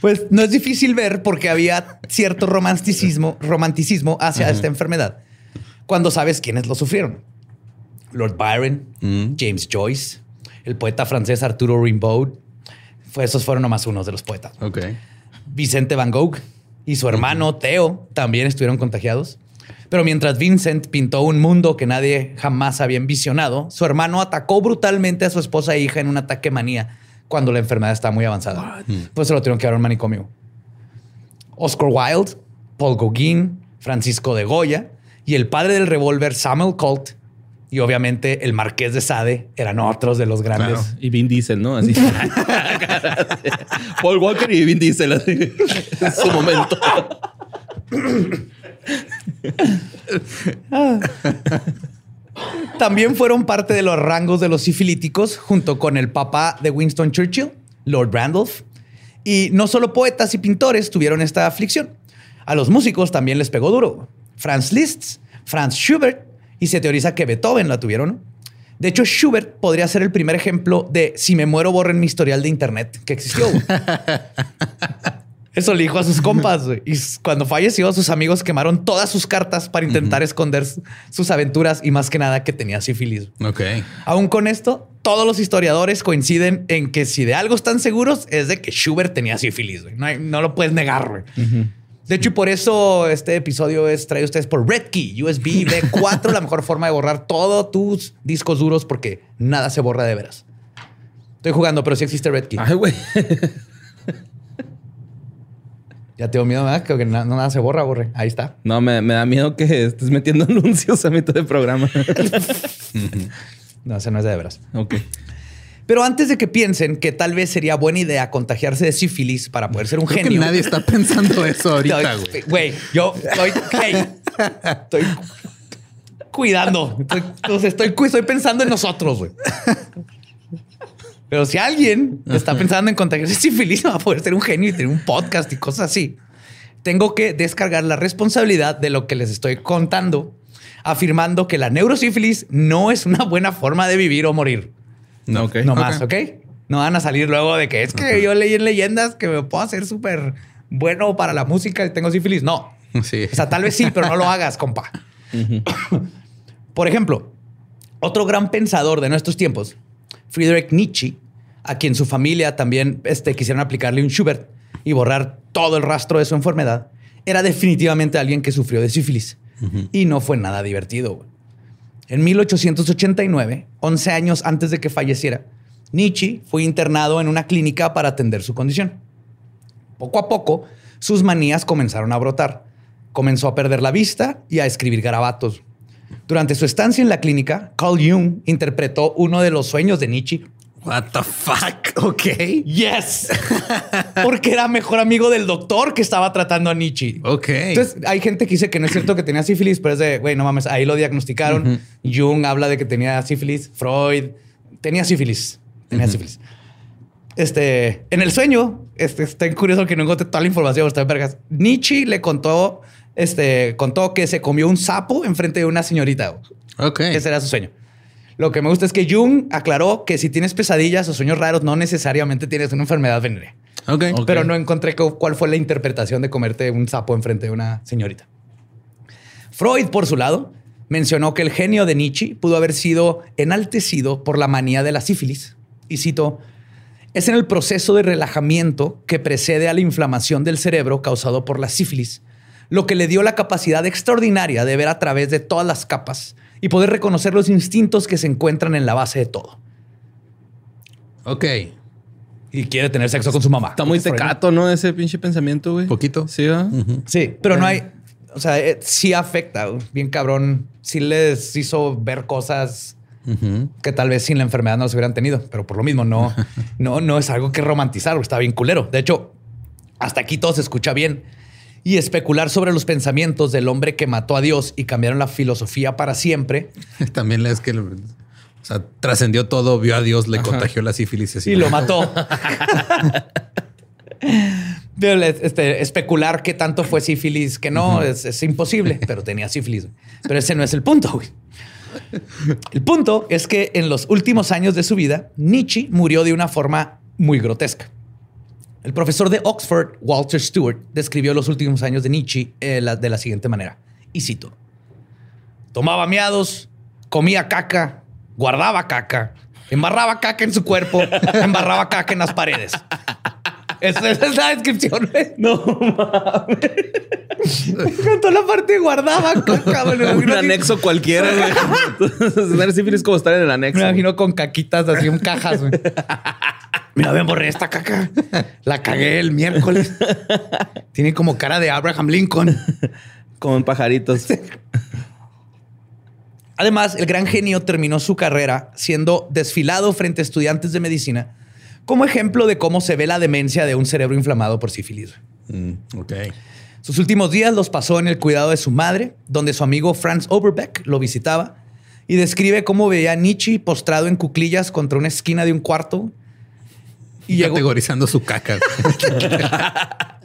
Pues no es difícil ver porque había cierto romanticismo, romanticismo hacia esta enfermedad cuando sabes quiénes lo sufrieron. Lord Byron, Mm. James Joyce, el poeta francés Arturo Rimbaud. Esos fueron nomás unos de los poetas. Ok. Vicente Van Gogh y su hermano Theo también estuvieron contagiados. Pero mientras Vincent pintó un mundo que nadie jamás había envisionado, su hermano atacó brutalmente a su esposa e hija en un ataque manía cuando la enfermedad estaba muy avanzada. Pues se lo tuvieron que dar a un manicomio. Oscar Wilde, Paul Gauguin, Francisco de Goya y el padre del revólver Samuel Colt y obviamente el marqués de Sade eran otros de los grandes. Claro. Y Vin Diesel, ¿no? Así. (laughs) Paul Walker y Vin Diesel, así. En su momento. (laughs) También fueron parte de los rangos de los sifilíticos junto con el papá de Winston Churchill, Lord Randolph. Y no solo poetas y pintores tuvieron esta aflicción. A los músicos también les pegó duro. Franz Liszt, Franz Schubert y se teoriza que Beethoven la tuvieron. De hecho, Schubert podría ser el primer ejemplo de si me muero borren mi historial de internet que existió. (laughs) Eso le dijo a sus (laughs) compas. güey. Y cuando falleció, sus amigos quemaron todas sus cartas para intentar esconder sus aventuras y más que nada que tenía sífilis. Ok. Aún con esto, todos los historiadores coinciden en que si de algo están seguros es de que Schubert tenía sífilis. güey. No, lo puedes negar. güey. De hecho, y por eso este episodio es traído a ustedes por Redkey, USB (laughs) B4, la mejor forma de borrar todos tus discos duros porque nada se borra de veras. Estoy jugando, pero sí existe Redkey. Ay, güey. Ya tengo miedo, ¿verdad? Creo que na- nada se borra, borre. Ahí está. No, me, me da miedo que estés metiendo (laughs) anuncios a mitad de programa. (laughs) No, ese no es de veras. ok. Pero antes de que piensen que tal vez sería buena idea contagiarse de sífilis para poder ser un Creo genio. que nadie está pensando eso (laughs) ahorita, güey. Güey, yo estoy, hey, estoy cuidando. Estoy, estoy, estoy pensando en nosotros, güey. Pero si alguien está pensando en contagiarse de sífilis, (laughs) va a poder ser un genio y tener un podcast y cosas así. Tengo que descargar la responsabilidad de lo que les estoy contando, afirmando que la neurosífilis no es una buena forma de vivir o morir. No, ok. No más, ¿ok? No van a salir luego de que es que yo leí en leyendas que me puedo hacer súper bueno para la música y tengo sífilis. No. Sí. O sea, tal vez sí, pero no lo hagas, compa. Por ejemplo, otro gran pensador de nuestros tiempos, Friedrich Nietzsche, a quien su familia también este, quisieron aplicarle un Schubert y borrar todo el rastro de su enfermedad, era definitivamente alguien que sufrió de sífilis. Y no fue nada divertido. En 1889, 11 años antes de que falleciera, Nietzsche fue internado en una clínica para atender su condición. Poco a poco, sus manías comenzaron a brotar. Comenzó a perder la vista y a escribir garabatos. Durante su estancia en la clínica, Carl Jung interpretó uno de los sueños de Nietzsche. What the fuck? (laughs) Ok. Yes. (laughs) Porque era mejor amigo del doctor que estaba tratando a Nietzsche. Ok. Entonces, hay gente que dice que no es cierto que tenía sífilis, pero es de, güey, no mames, ahí lo diagnosticaron. Jung habla de que tenía sífilis, Freud tenía sífilis, tenía sífilis. Este, en el sueño, este, está curioso que no encontré toda la información, está vergas. Nietzsche le contó, este, contó que se comió un sapo enfrente de una señorita. ok. Ese era su sueño. Lo que me gusta es que Jung aclaró que si tienes pesadillas o sueños raros, no necesariamente tienes una enfermedad venérea. Pero no encontré cu- cuál fue la interpretación de comerte un sapo enfrente de una señorita. Freud, por su lado, mencionó que el genio de Nietzsche pudo haber sido enaltecido por la manía de la sífilis. Y cito, es en el proceso de relajamiento que precede a la inflamación del cerebro causado por la sífilis, lo que le dio la capacidad extraordinaria de ver a través de todas las capas y poder reconocer los instintos que se encuentran en la base de todo. Ok. Y quiere tener sexo con su mamá. Está muy tecato, ¿no? Ese pinche pensamiento, güey. Poquito. Sí, ¿verdad? Sí, pero no hay, o sea, eh, sí afecta, bien cabrón. Sí les hizo ver cosas que tal vez sin la enfermedad no se hubieran tenido, pero por lo mismo no, (laughs) no, no es algo que romantizar, está bien culero. De hecho, hasta aquí todo se escucha bien. Y especular sobre los pensamientos del hombre que mató a Dios y cambiaron la filosofía para siempre (laughs) También lees que, o sea, trascendió todo, vio a Dios, le contagió la sífilis y lo mató. (laughs) Pero, este, especular qué tanto fue sífilis, que no, es, es imposible, pero tenía sífilis. Pero ese no es el punto, güey. El punto es que en los últimos años de su vida, Nietzsche murió de una forma muy grotesca. El profesor de Oxford, Walter Stewart, describió los últimos años de Nietzsche eh, la- de la siguiente manera. Y cito. Tomaba miados, comía caca, guardaba caca, embarraba caca en su cuerpo, (laughs) embarraba caca en las paredes. Esa esa es la descripción. güey. No mames. (laughs) Me encantó la parte de guardaba caca. güey. Me Un anexo cualquiera, güey. (laughs) Entonces, es como estar en el anexo. Me imagino con caquitas así en cajas. Mira, me borré esta caca. La cagué el miércoles. Tiene como cara de Abraham Lincoln. Como en pajaritos. Además, el gran genio terminó su carrera siendo desfilado frente a estudiantes de medicina como ejemplo de cómo se ve la demencia de un cerebro inflamado por sífilis. Mm, ok. Sus últimos días los pasó en el cuidado de su madre, donde su amigo Franz Oberbeck lo visitaba y describe cómo veía a Nietzsche postrado en cuclillas contra una esquina de un cuarto. Y Categorizando su caca. (laughs)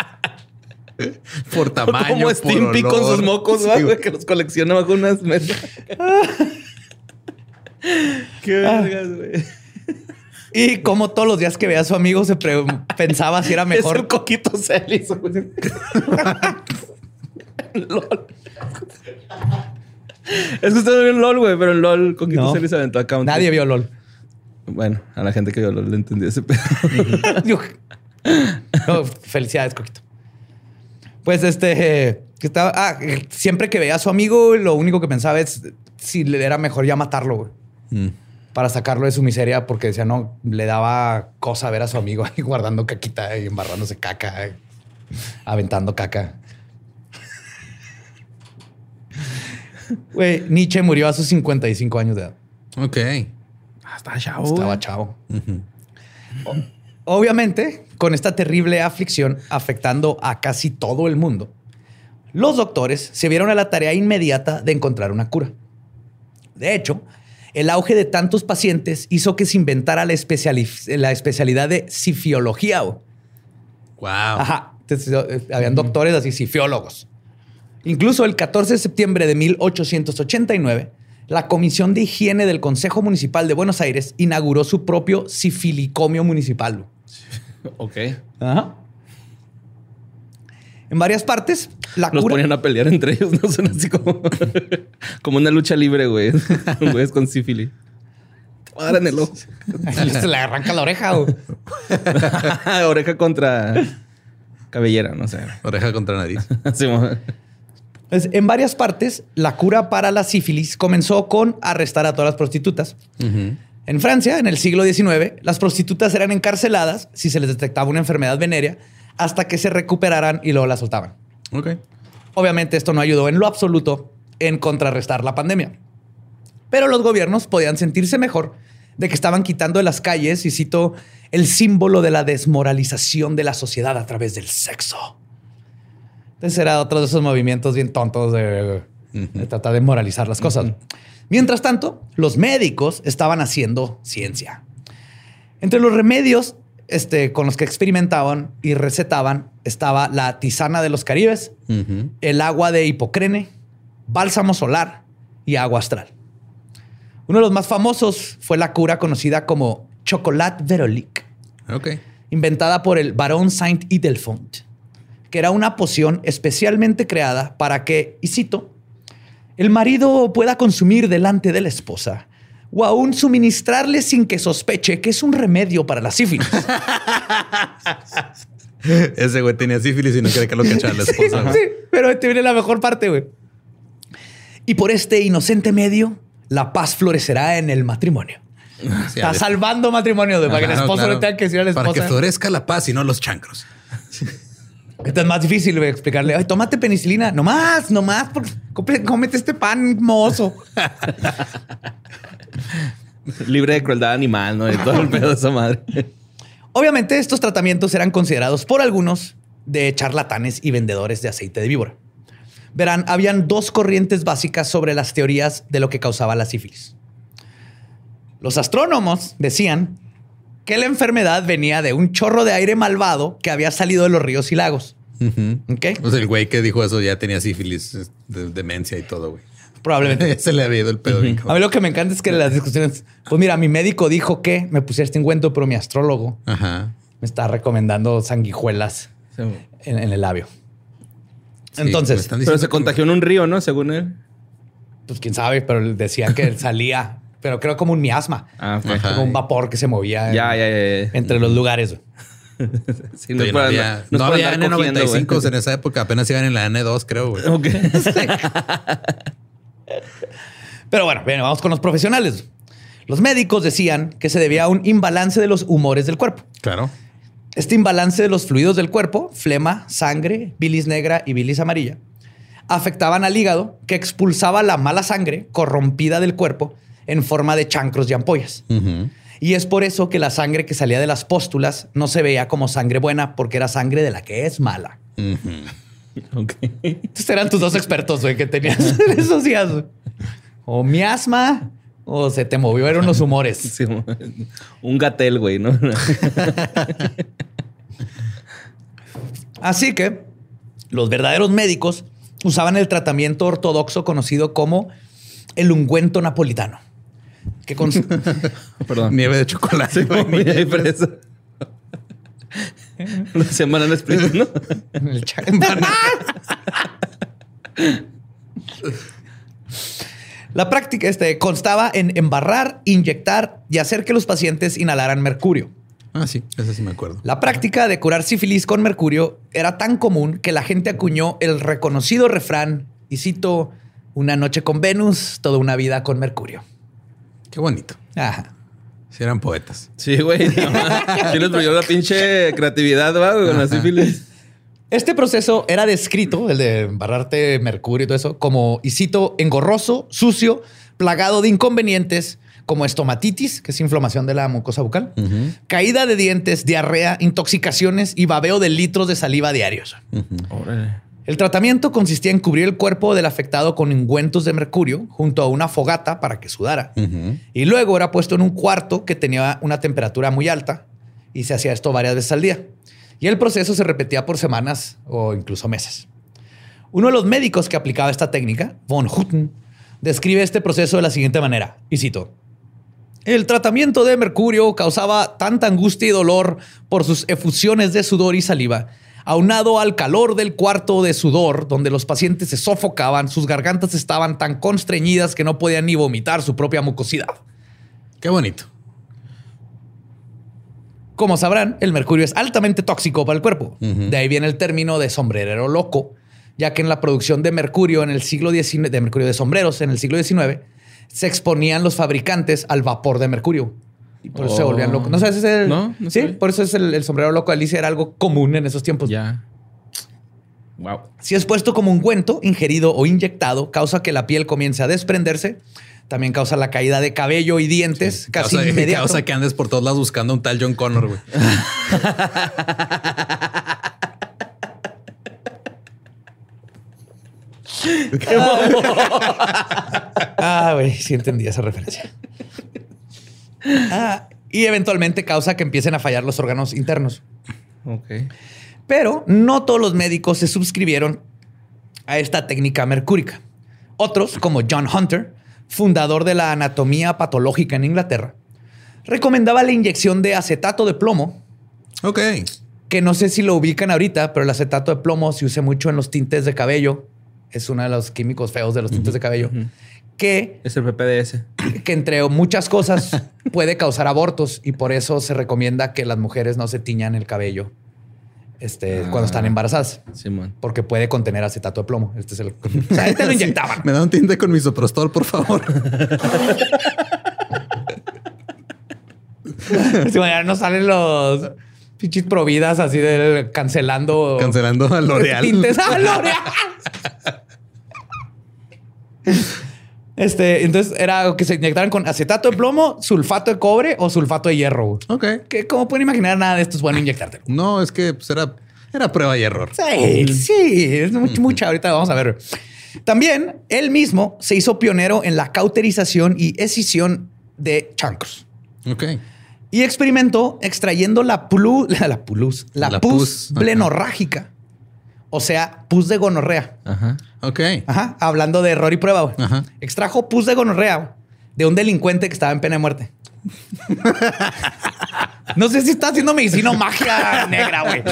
por tamaño. Como por Stimpy con sus mocos, Sí, güey, que los colecciona bajo unas (laughs) mesas. Qué vergas, güey. y como todos los días que veía a su amigo se pensaba si era (laughs) Es mejor el coquito Celis. LOL. Es que usted no vio LOL, güey, pero en LOL Coquito No. Celis aventó account. Nadie vio LOL. Bueno, a la gente que LOL le entendió ese pedo. (laughs) No, felicidades, Coquito. Pues este, que estaba, ah, siempre que veía a su amigo, lo único que pensaba es si le era mejor ya matarlo, güey. Mm. Para sacarlo de su miseria, porque decía, no, le daba cosa ver a su amigo ahí guardando caquita y embarrándose caca, eh, aventando caca. Güey, Nietzsche murió a sus 55 años de edad. Ok. Está chavo. Estaba chavo. Obviamente, con esta terrible aflicción afectando a casi todo el mundo, los doctores se vieron a la tarea inmediata de encontrar una cura. De hecho, el auge de tantos pacientes hizo que se inventara la, especiali- la especialidad de sifiología. Wow. Ajá. Entonces, eh, habían doctores así, sifiólogos. Incluso el 14 de septiembre de 1889, la Comisión de Higiene del Consejo Municipal de Buenos Aires inauguró su propio sifilicomio municipal. Ok. Ajá. En varias partes, la Los cura... ponían a pelear entre ellos, ¿no? (laughs) Son así como, como una lucha libre, güey. (laughs) Güeyes con sífilis. Ahora en el ojo. Se le arranca la oreja. güey. (laughs) Oreja contra cabellera, no sé. Oreja contra nariz. Así, en varias partes, la cura para la sífilis comenzó con arrestar a todas las prostitutas. En Francia, en el siglo XIX, las prostitutas eran encarceladas si se les detectaba una enfermedad venérea hasta que se recuperaran y luego las soltaban. Ok. Obviamente esto no ayudó en lo absoluto en contrarrestar la pandemia. Pero los gobiernos podían sentirse mejor de que estaban quitando de las calles, y cito, el símbolo de la desmoralización de la sociedad a través del sexo. Entonces era otro de esos movimientos bien tontos de, de tratar de moralizar las cosas. Mientras tanto, los médicos estaban haciendo ciencia. Entre los remedios este, con los que experimentaban y recetaban estaba la tisana de los caribes, el agua de hipocrene, bálsamo solar y agua astral. Uno de los más famosos fue la cura conocida como chocolat verolique, inventada por el barón Saint Idelfont, que era una poción especialmente creada para que, y cito, el marido pueda consumir delante de la esposa o aún suministrarle sin que sospeche que es un remedio para la sífilis. (laughs) Ese güey tenía sífilis y no quería que lo cachara la esposa. güey. Sí, pero te viene la mejor parte, güey. Y por este inocente medio, la paz florecerá en el matrimonio. Sí, Está salvando matrimonio, güey, para que el esposo claro. no tenga que decir a la esposa. Para que florezca la paz y no los chancros. (laughs) Esto es más difícil, güey, explicarle. Ay, tómate penicilina. No más, no más. porque Cómete este pan mozo. (laughs) Libre de crueldad animal, ¿no? Y todo el pedo de esa madre. Obviamente, estos tratamientos eran considerados por algunos de charlatanes y vendedores de aceite de víbora. Verán, habían dos corrientes básicas sobre las teorías de lo que causaba la sífilis. Los astrónomos decían que la enfermedad venía de un chorro de aire malvado que había salido de los ríos y lagos. ¿Ok? Pues el güey que dijo eso ya tenía sífilis, de- demencia y todo, güey. Probablemente. (laughs) Se le había ido el pedo. bien A mí lo que me encanta es que las discusiones, pues mira, mi médico dijo que me pusiera este ungüento, pero mi astrólogo Ajá. me está recomendando sanguijuelas en, en el labio. Sí, Entonces, Pero se contagió en un río, ¿no? Según él. pues quién sabe, pero decían que salía, pero creo como un miasma, Ah, ok. Ajá. como un vapor que se movía Ya, ya, ya. ya. entre los lugares. (laughs) Sí, no no para- había, no había andar cogiendo, güey. N95 en esa época. Apenas iban en la N2, creo, güey. (laughs) Pero bueno, bien, vamos con los profesionales. Los médicos decían que se debía a un imbalance de los humores del cuerpo. Claro. Este imbalance de los fluidos del cuerpo, flema, sangre, bilis negra y bilis amarilla, afectaban al hígado que expulsaba la mala sangre corrompida del cuerpo en forma de chancros y ampollas. Y es por eso que la sangre que salía de las póstulas no se veía como sangre buena, porque era sangre de la que es mala. Ok. Estos eran tus dos expertos, güey, que tenías (laughs) en esos días. O miasma o se te movieron los humores. Sí, un gatel, güey, ¿no? (laughs) Así que los verdaderos médicos usaban el tratamiento ortodoxo conocido como el ungüento napolitano. Que con... (laughs) Perdón. Nieve de chocolate. hay fresa. Banana split, ¿no? (laughs) el La práctica este, constaba en embarrar, inyectar y hacer que los pacientes inhalaran mercurio, Ah, sí, ese sí me acuerdo. La práctica de curar sífilis con mercurio era tan común que la gente acuñó el reconocido refrán, y cito, una noche con Venus, toda una vida con mercurio. Qué bonito. Ajá. Si eran poetas. Sí, güey. No, (laughs) sí les brilló la pinche creatividad, va, con la sífilis. Este proceso era descrito, el de embarrarte mercurio y todo eso, como, y cito, engorroso, sucio, plagado de inconvenientes como estomatitis, que es inflamación de la mucosa bucal, caída de dientes, diarrea, intoxicaciones y babeo de litros de saliva diarios. Órale. El tratamiento consistía en cubrir el cuerpo del afectado con ungüentos de mercurio junto a una fogata para que sudara. Y luego era puesto en un cuarto que tenía una temperatura muy alta y se hacía esto varias veces al día. Y el proceso se repetía por semanas o incluso meses. Uno de los médicos que aplicaba esta técnica, von Hutten, describe este proceso de la siguiente manera, y cito, el tratamiento de mercurio causaba tanta angustia y dolor por sus efusiones de sudor y saliva, aunado al calor del cuarto de sudor, donde los pacientes se sofocaban, sus gargantas estaban tan constreñidas que no podían ni vomitar su propia mucosidad. Qué bonito. Como sabrán, el mercurio es altamente tóxico para el cuerpo. De ahí viene el término de sombrerero loco, ya que en la producción de mercurio en el siglo XIX, de mercurio de sombreros en el siglo XIX, se exponían los fabricantes al vapor de mercurio. Y por eso se Oh. volvían locos. ¿No sabes? ese Es el, No, no sí, por eso es el, el sombrero loco de Alicia. Era algo común en esos tiempos. Ya. Wow. Si es puesto como ungüento, ingerido o inyectado, causa que la piel comience a desprenderse. También causa la caída de cabello y dientes casi causa, (laughs) inmediato. causa que andes por todos lados buscando a un tal John Connor, güey. (laughs) Ah, güey, sí entendí esa referencia. Ah, y eventualmente causa que empiecen a fallar los órganos internos. Ok. Pero no todos los médicos se suscribieron a esta técnica mercúrica. Otros, como John Hunter, fundador de la anatomía patológica en Inglaterra, recomendaba la inyección de acetato de plomo, Ok. que no sé si lo ubican ahorita, pero el acetato de plomo se usa mucho en los tintes de cabello. Es uno de los químicos feos de los tintes de cabello. Que Es el PPDS. que entre muchas cosas (laughs) puede causar abortos y por eso se recomienda que las mujeres no se tiñan el cabello este, cuando están embarazadas, Simón. porque puede contener acetato de plomo. Este es el. (laughs) (laughs) O sea, este lo inyectaban. Me da un tinte con misoprostol, por favor. Si mañana no salen los pinches providas así de cancelando. Cancelando a L'Oreal. Tintes a L'Oreal. Este, entonces era que se inyectaran con acetato de plomo, sulfato de cobre o sulfato de hierro. Ok. Que como pueden imaginar, nada de esto es bueno inyectártelo. No, es que pues, era, era prueba y error. Sí, sí, es mucho, mucha. Ahorita vamos a ver. También él mismo se hizo pionero en la cauterización y escisión de chancros Ok. y experimentó extrayendo la plu, (laughs) la, pulus, la, La pus, pus, ajá. o sea, pus de gonorrea. Ajá. Ok. Ajá, hablando de error y prueba. güey. Ajá. Extrajo pus de gonorrea güey, de un delincuente que estaba en pena de muerte. (laughs) no sé si está haciendo medicina o magia negra, güey.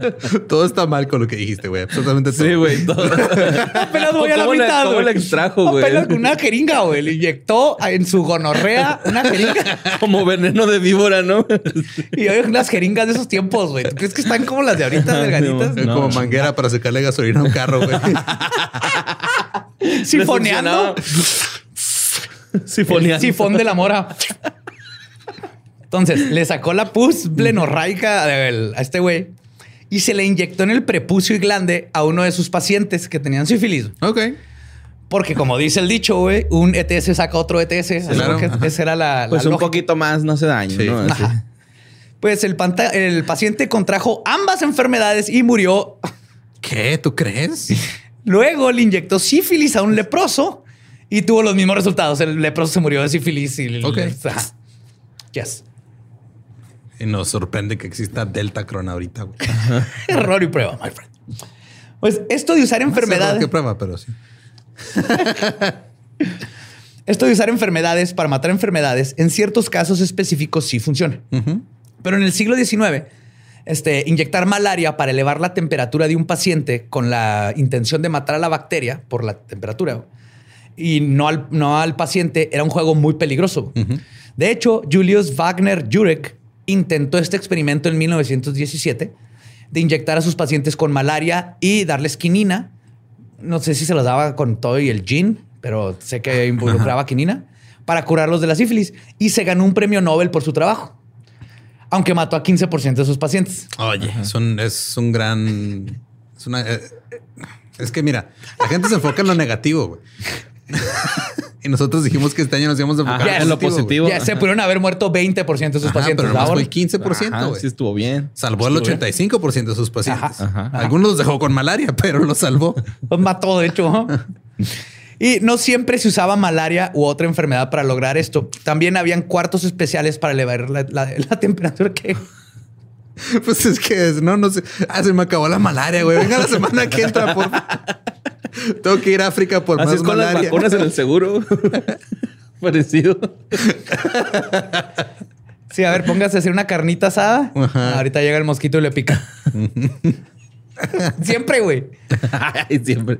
(laughs) Todo está mal con lo que dijiste, güey. Absolutamente todo. Sí, güey. todo. (laughs) Apenas voy a la ¿Cómo mitad, cómo güey. la extrajo, güey? Apenas con una jeringa, güey. Le inyectó en su gonorrea una jeringa. (laughs) Como veneno de víbora, ¿no? Y hay unas jeringas de esos tiempos, güey. ¿Tú crees que están como las de ahorita, delgaditas? No. como manguera para sacarle gasolina a un carro, güey. Sifoneando. Sifoneando. Sifón de la mora. Entonces, le sacó la pus blenorraica del- a este güey y se le inyectó en el prepucio y glande a uno de sus pacientes que tenían sífilis. ok. Porque como dice el dicho, güey, un ETS saca otro ETS. Claro, que esa era la, la Pues un lógica. poquito más no hace daño, Sí. ¿no? Ajá. Pues el, paciente contrajo ambas enfermedades y murió. ¿Qué? ¿Tú crees? Luego le inyectó sífilis a un leproso y tuvo los mismos resultados. El leproso se murió de sífilis y Ok. Ajá. Yes. Y nos sorprende que exista Delta Cron ahorita, güey. (laughs) Error y prueba, my friend. Pues esto de usar enfermedades, ¿Qué prueba? Pero sí. (laughs) esto de usar enfermedades para matar enfermedades, en ciertos casos específicos sí funciona. Pero en el siglo XIX, este, inyectar malaria para elevar la temperatura de un paciente con la intención de matar a la bacteria por la temperatura y no al, no al paciente era un juego muy peligroso. De hecho, Julius Wagner Jurek intentó este experimento en 1917 de inyectar a sus pacientes con malaria y darles quinina. No sé si se los daba con todo y el gin, pero sé que (laughs) involucraba quinina para curarlos de la sífilis y se ganó un premio Nobel por su trabajo. Aunque mató a 15% de sus pacientes. Oye, es un, es un gran. Es, una, eh, eh, es que mira, la gente se enfoca en lo negativo, güey. (laughs) y nosotros dijimos que este año nos íbamos a enfocar Ajá, en en lo positivo. Ya se pudieron haber muerto 20% de sus Ajá, pacientes. pero nomás ¿verdad, fue el Borre? 15%, Ajá, sí estuvo bien. Salvó al Estuvo bien. 85% de sus pacientes. Ajá, ajá. Algunos los dejó con malaria, pero los salvó. Los mató, de hecho. Y no siempre se usaba malaria u otra enfermedad para lograr esto. También habían cuartos especiales para elevar la, la- la temperatura que... (laughs) Pues es que es- no, no sé. Ah, se me acabó la malaria, güey. Venga la semana que entra, por (laughs) Tengo que ir a África por Así más es con las vacunas en el seguro. (laughs) Parecido. Sí, a ver, póngase a hacer una carnita asada. Ajá. Ahorita llega el mosquito y le pica. (laughs) Siempre, güey. Ay, siempre.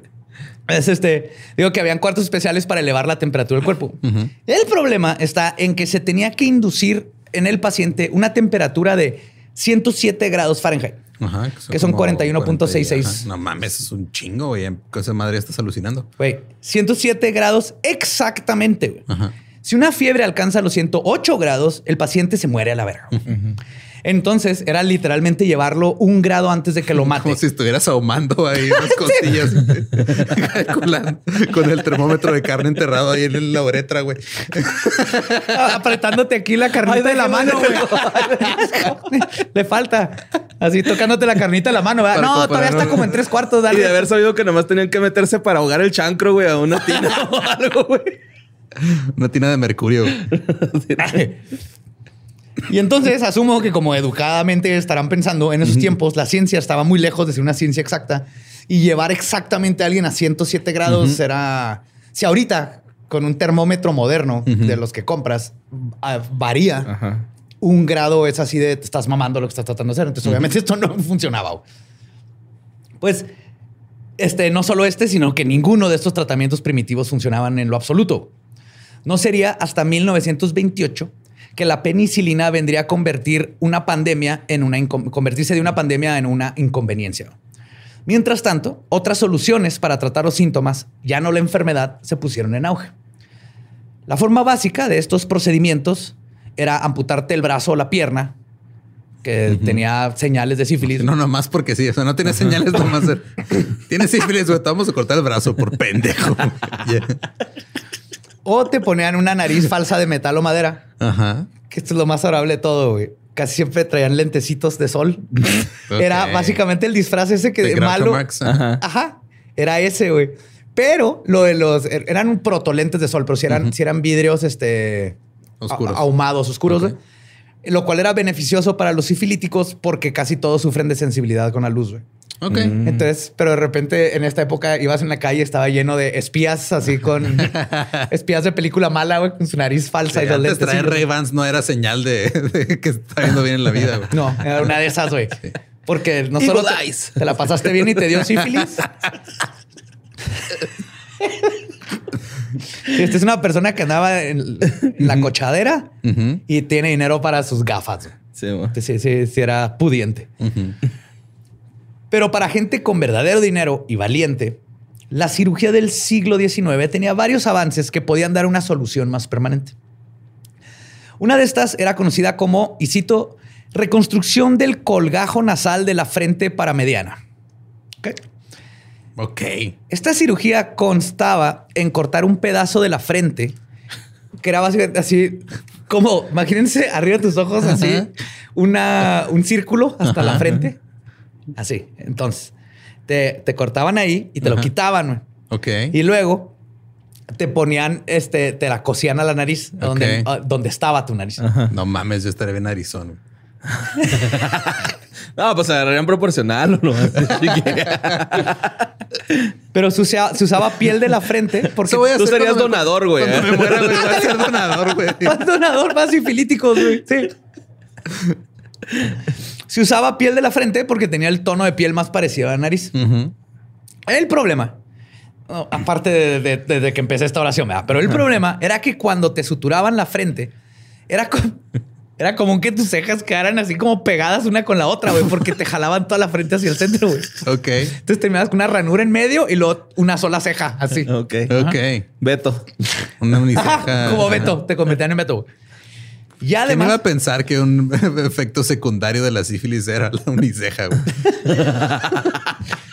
Es este, digo que habían cuartos especiales para elevar la temperatura del cuerpo. El problema está en que se tenía que inducir en el paciente una temperatura de 107 grados Fahrenheit. Ajá, que son como 41.66. Ajá. No mames, es un chingo, güey. Esa madre estás alucinando. Güey, 107 grados exactamente. güey. Ajá. Si una fiebre alcanza los 108 grados, el paciente se muere a la verga. Entonces era literalmente llevarlo un grado antes de que lo (laughs) mate. Como si estuvieras ahumando ahí (laughs) las costillas (laughs) con, la- con el termómetro de carne enterrado ahí en la uretra, güey. apretándote aquí la carnita Ay, de la mano, güey. Le falta. Así tocándote la carnita de la mano. ¿verdad? No, todavía está como en tres cuartos. Y dale. de haber sabido que nomás tenían que meterse para ahogar el chancro, güey, a una tina o algo, güey. Una tina de mercurio. Y entonces asumo que como educadamente estarán pensando, en esos tiempos la ciencia estaba muy lejos de ser una ciencia exacta y llevar exactamente a alguien a 107 grados era... Si ahorita con un termómetro moderno de los que compras ah, varía, Ajá. un grado es así de te estás mamando lo que estás tratando de hacer. Entonces, obviamente, (laughs) esto no funcionaba. Pues, este, no solo este, sino que ninguno de estos tratamientos primitivos funcionaban en lo absoluto. No sería hasta 1928 que la penicilina vendría a convertir una pandemia en una convertirse de una pandemia en una inconveniencia. Mientras tanto, otras soluciones para tratar los síntomas, ya no la enfermedad, se pusieron en auge. La forma básica de estos procedimientos era amputarte el brazo o la pierna, que tenía señales de sífilis. No, nomás porque sí. O sea, no tiene señales nomás. (laughs) Tienes sífilis, güey. Te vamos a cortar el brazo por pendejo. Yeah. (laughs) O te ponían una nariz falsa de metal o madera, Ajá. que esto es lo más adorable de todo, güey. Casi siempre traían lentecitos de sol. Era básicamente el disfraz ese que De malo. Marx, ajá. Ajá. Era ese, güey. Pero lo de los er- eran protolentes de sol, pero si eran, si eran vidrios este Oscuros. ahumados, oscuros, Ok. Lo cual era beneficioso para los sifilíticos porque casi todos sufren de sensibilidad con la luz, güey. Ok. Entonces, pero de repente en esta época ibas en la calle, estaba lleno de espías, así con (laughs) espías de película mala, güey, con su nariz falsa Sí, y los antes lentes. traer sí, Ray Vans no era señal de, de que está yendo bien en la vida, güey. No, era una de esas, güey. Porque no Evil solo te, te la pasaste bien y te dio sífilis. (laughs) (laughs) Esta es una persona que andaba en, la cochadera y tiene dinero para sus gafas. Sí, güey. Sí, sí, sí, era pudiente. Pero para gente con verdadero dinero y valiente, la cirugía del siglo XIX tenía varios avances que podían dar una solución más permanente. Una de estas era conocida como, y cito, reconstrucción del colgajo nasal de la frente paramediana. ¿Ok? Ok. Esta cirugía constaba en cortar un pedazo de la frente, que era básicamente así, como, imagínense arriba de tus ojos, así, una, un círculo hasta la frente. Así. Entonces, te, te cortaban ahí y te lo quitaban. Ok. Y luego te ponían, este, te la cosían a la nariz, donde, donde estaba tu nariz. No mames, yo estaré bien Arizona. (laughs) No, pues agarrarían proporcional o no. Pero se usaba, se usaba piel de la frente porque Eso voy a Tú serías donador, güey. Cuando ¿eh? me muera, güey, voy a ser donador, güey. (laughs) Más donador, más sifilíticos, güey. Sí. Se usaba piel de la frente porque tenía el tono de piel más parecido a la nariz. El problema, no, aparte de, que empecé esta oración, ¿verdad? pero el problema era que cuando te suturaban la frente, era como, Era común que tus cejas quedaran así como pegadas una con la otra, güey, porque te jalaban toda la frente hacia el centro, güey. Ok. Entonces terminabas con una ranura en medio y luego una sola ceja, así. Ok. Ok. Beto. Una Ajá, uniceja. (laughs) como Beto, te convertían en Beto. güey. Y ¿Quién iba además, a pensar que un (laughs) efecto secundario de la sífilis era la uniceja? güey? (laughs)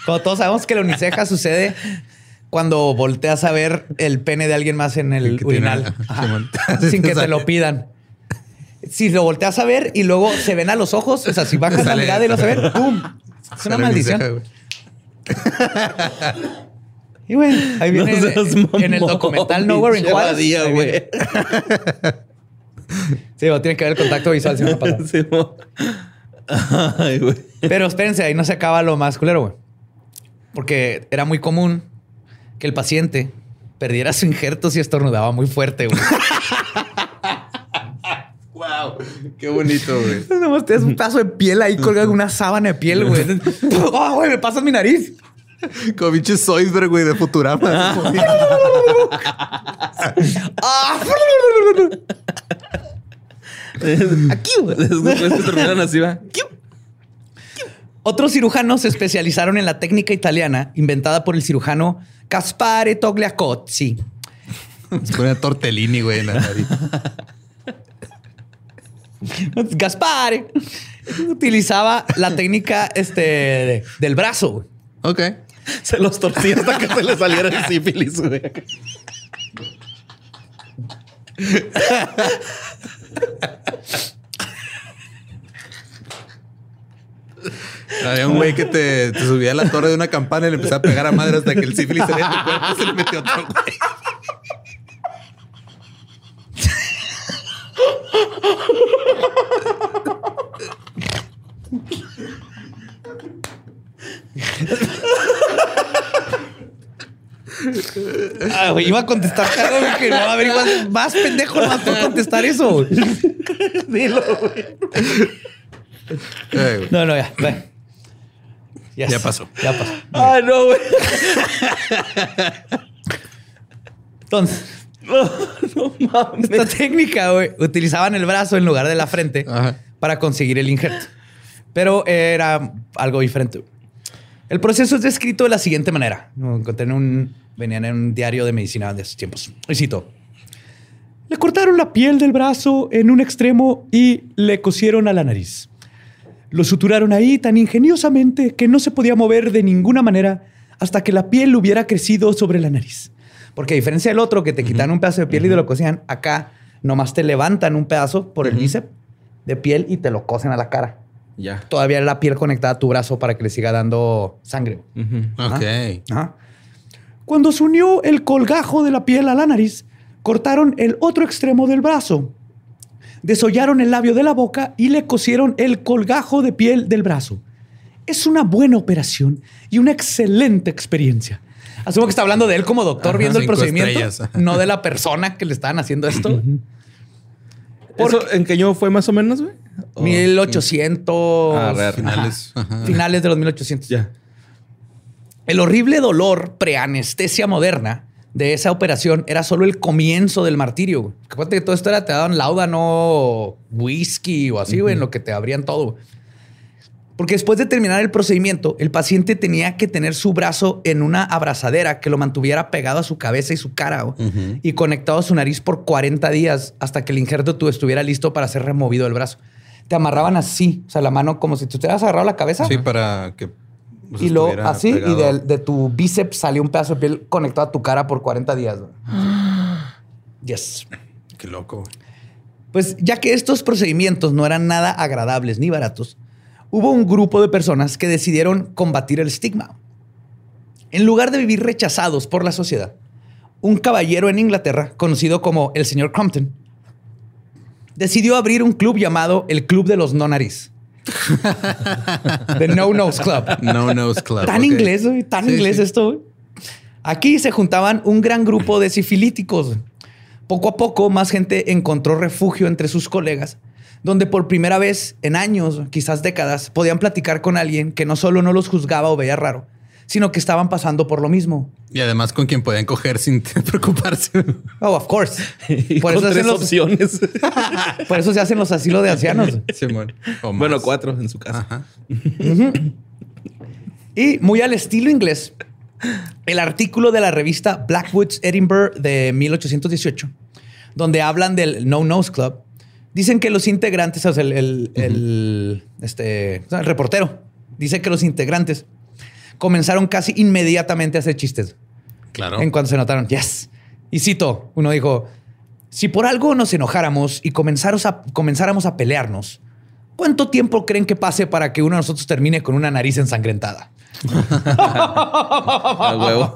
como todos sabemos que la uniceja sucede cuando volteas a ver el pene de alguien más en el tiene- urinal, ajá, Ajá. Sin que te lo pidan. Si lo volteas a ver y luego se ven a los ojos, o sea, si bajas la mirada y lo se ven, ¡pum! Es una maldición. Y güey, ahí viene No en- el documental Nowhere in Juárez. Güey. (laughs) Sí, tiene que ver el contacto visual. si no. Sí, Ay, güey. Pero espérense, ahí no se acaba lo más culero, güey. Porque era muy común que el paciente perdiera su injerto si estornudaba muy fuerte, güey. (laughs) (laughs) Qué bonito, güey. (laughs) Nomás tienes un pedazo de piel ahí colgado una sábana de piel, güey. (laughs) ¡Ah, güey! Me pasas mi nariz. Como pinche Zoidberg, güey, de Futurama. Aquí, güey. Después que terminan así, va. Otros cirujanos se especializaron en la técnica italiana inventada por el cirujano Caspare Togliacozzi. Se pone tortellini, güey, en la nariz. (laughs) Gaspare utilizaba la técnica este, de- del brazo. Ok. Se los torcía hasta que se le saliera el sífilis, güey. Había un güey que te, te subía a la torre de una campana y le empezaba a pegar a madre hasta que el sífilis salía de tu cuerpo y se le metió otro güey. Ah, güey, iba a contestar algo güey, que no va a haber igual más pendejo no por contestar eso. güey. Dilo, güey. Ay, güey. No, no, ya. ve. Yes. Ya pasó. Ya pasó. Ay, no, güey. Entonces, (laughs) No, no mames. esta técnica, güey, utilizaban el brazo en lugar de la frente Ajá. para conseguir el injerto. Pero era algo diferente. El proceso es descrito de la siguiente manera. Lo encontré en un, venían en un diario de medicina de esos tiempos. Y cito. Le cortaron la piel del brazo en un extremo y le cosieron a la nariz. Lo suturaron ahí tan ingeniosamente que no se podía mover de ninguna manera hasta que la piel hubiera crecido sobre la nariz. Porque a diferencia del otro, que te quitan un pedazo de piel y te lo cosían, acá nomás te levantan un pedazo por el bíceps de piel y te lo cosen a la cara. Ya. Todavía la piel conectada a tu brazo para que le siga dando sangre. Ok. Ajá. Cuando se unió el colgajo de la piel a la nariz, cortaron el otro extremo del brazo, desollaron el labio de la boca y le cosieron el colgajo de piel del brazo. Es una buena operación y una excelente experiencia. Asumo que está hablando de él como doctor Ajá, viendo el procedimiento, estrellas, no de la persona que le estaban haciendo esto. ¿Eso en qué año fue más o menos, güey? O- 1800 Ah, re- Finales. Ajá. finales de los 1800. Ya. El horrible dolor preanestesia moderna de esa operación era solo el comienzo del martirio. Acuérdate que todo esto era, te daban lauda, no whisky o así, güey, en lo que te abrían todo. güey. Porque después de terminar el procedimiento, el paciente tenía que tener su brazo en una abrazadera que lo mantuviera pegado a su cabeza y su cara y conectado a su nariz por 40 días hasta que el injerto tú estuviera listo para ser removido del brazo. Te amarraban así, o sea, la mano como si tú te hubieras agarrado la cabeza. Sí, para que. pues, Y luego así, y de, de tu bíceps salió un pedazo de piel conectado a tu cara por 40 días. (gasps) Yes. Qué loco. Pues ya que estos procedimientos no eran nada agradables ni baratos, hubo un grupo de personas que decidieron combatir el estigma. En lugar de vivir rechazados por la sociedad, un caballero en Inglaterra, conocido como el señor Crompton, decidió abrir un club llamado el Club de los No Nariz. (laughs) The No Nose Club. No Nose Club. Tan inglés, tan Sí, inglés sí. esto. Aquí se juntaban un gran grupo de sifilíticos. Poco a poco, más gente encontró refugio entre sus colegas, donde por primera vez en años, quizás décadas, podían platicar con alguien que no solo no los juzgaba o veía raro, sino que estaban pasando por lo mismo. Y además con quien pueden coger sin (laughs) preocuparse. Oh, of course. (laughs) Y Por con eso, hacen tres los- opciones. (laughs) por eso se hacen los asilos de ancianos. Simón. O más. bueno, cuatro en su casa. Ajá. Y muy al estilo inglés, el artículo de la revista Blackwood's Edinburgh de 1818, donde hablan del No Nose Club, dicen que los integrantes, o sea, el, el- el, este, o sea, el reportero, dice que los integrantes comenzaron casi inmediatamente a hacer chistes Claro. en cuanto se notaron. Yes. Y cito, uno dijo, si por algo nos enojáramos y comenzáramos a, comenzáramos a pelearnos, ¿cuánto tiempo creen que pase para que uno de nosotros termine con una nariz ensangrentada? (laughs) A huevo.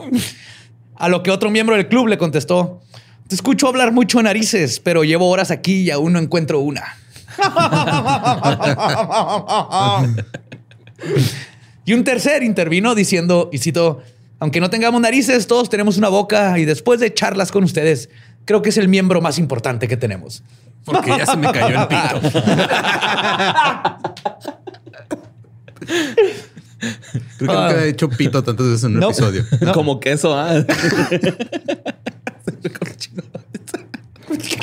A lo que otro miembro del club le contestó, te escucho hablar mucho de narices, pero llevo horas aquí y aún no encuentro una. (laughs) y un tercer intervino diciendo, y cito, aunque no tengamos narices, todos tenemos una boca y después de charlas con ustedes, creo que es el miembro más importante que tenemos. Porque ya se me cayó el pito. Creo que nunca he hecho pito tantas veces en un No. episodio. Como queso, ¿ah? (laughs)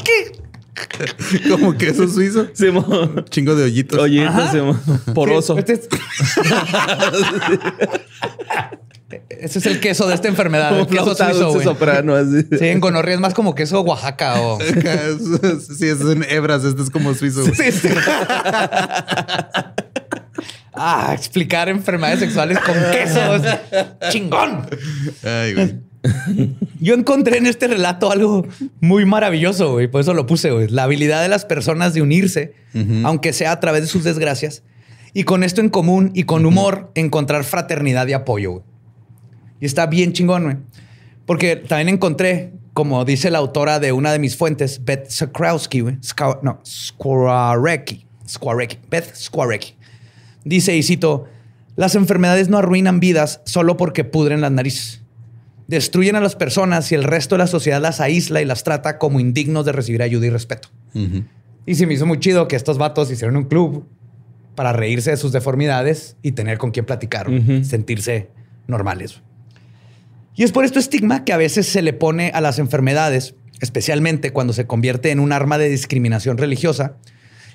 ¿Qué? Como queso suizo. Simón. Chingo de hoyitos. Simón. poroso. (laughs) Es- Ese es el queso de esta enfermedad. Como El queso suizo, güey. soprano, así. Sí, en gonorrea es más como queso Oaxaca o... (laughs) sí, es en hebras. Este es como suizo. güey. Sí, sí. (laughs) ah, explicar enfermedades sexuales con queso. es Chingón. Ay, güey. Yo encontré en este relato algo muy maravilloso, güey. Por eso lo puse, güey. La habilidad de las personas de unirse, aunque sea a través de sus desgracias, y con esto en común y con humor, encontrar fraternidad y apoyo, güey. Y está bien chingón, güey. Porque también encontré, como dice la autora de una de mis fuentes, Beth Sakrowski, güey. No, Skwarecki. Skwarecki. Beth Skwarecki. Dice, y cito, las enfermedades no arruinan vidas solo porque pudren las narices. Destruyen a las personas y el resto de la sociedad las aísla y las trata como indignos de recibir ayuda y respeto. Y se me hizo muy chido que estos vatos hicieron un club para reírse de sus deformidades y tener con quién platicar, sentirse normales. Y es por este estigma que a veces se le pone a las enfermedades, especialmente cuando se convierte en un arma de discriminación religiosa,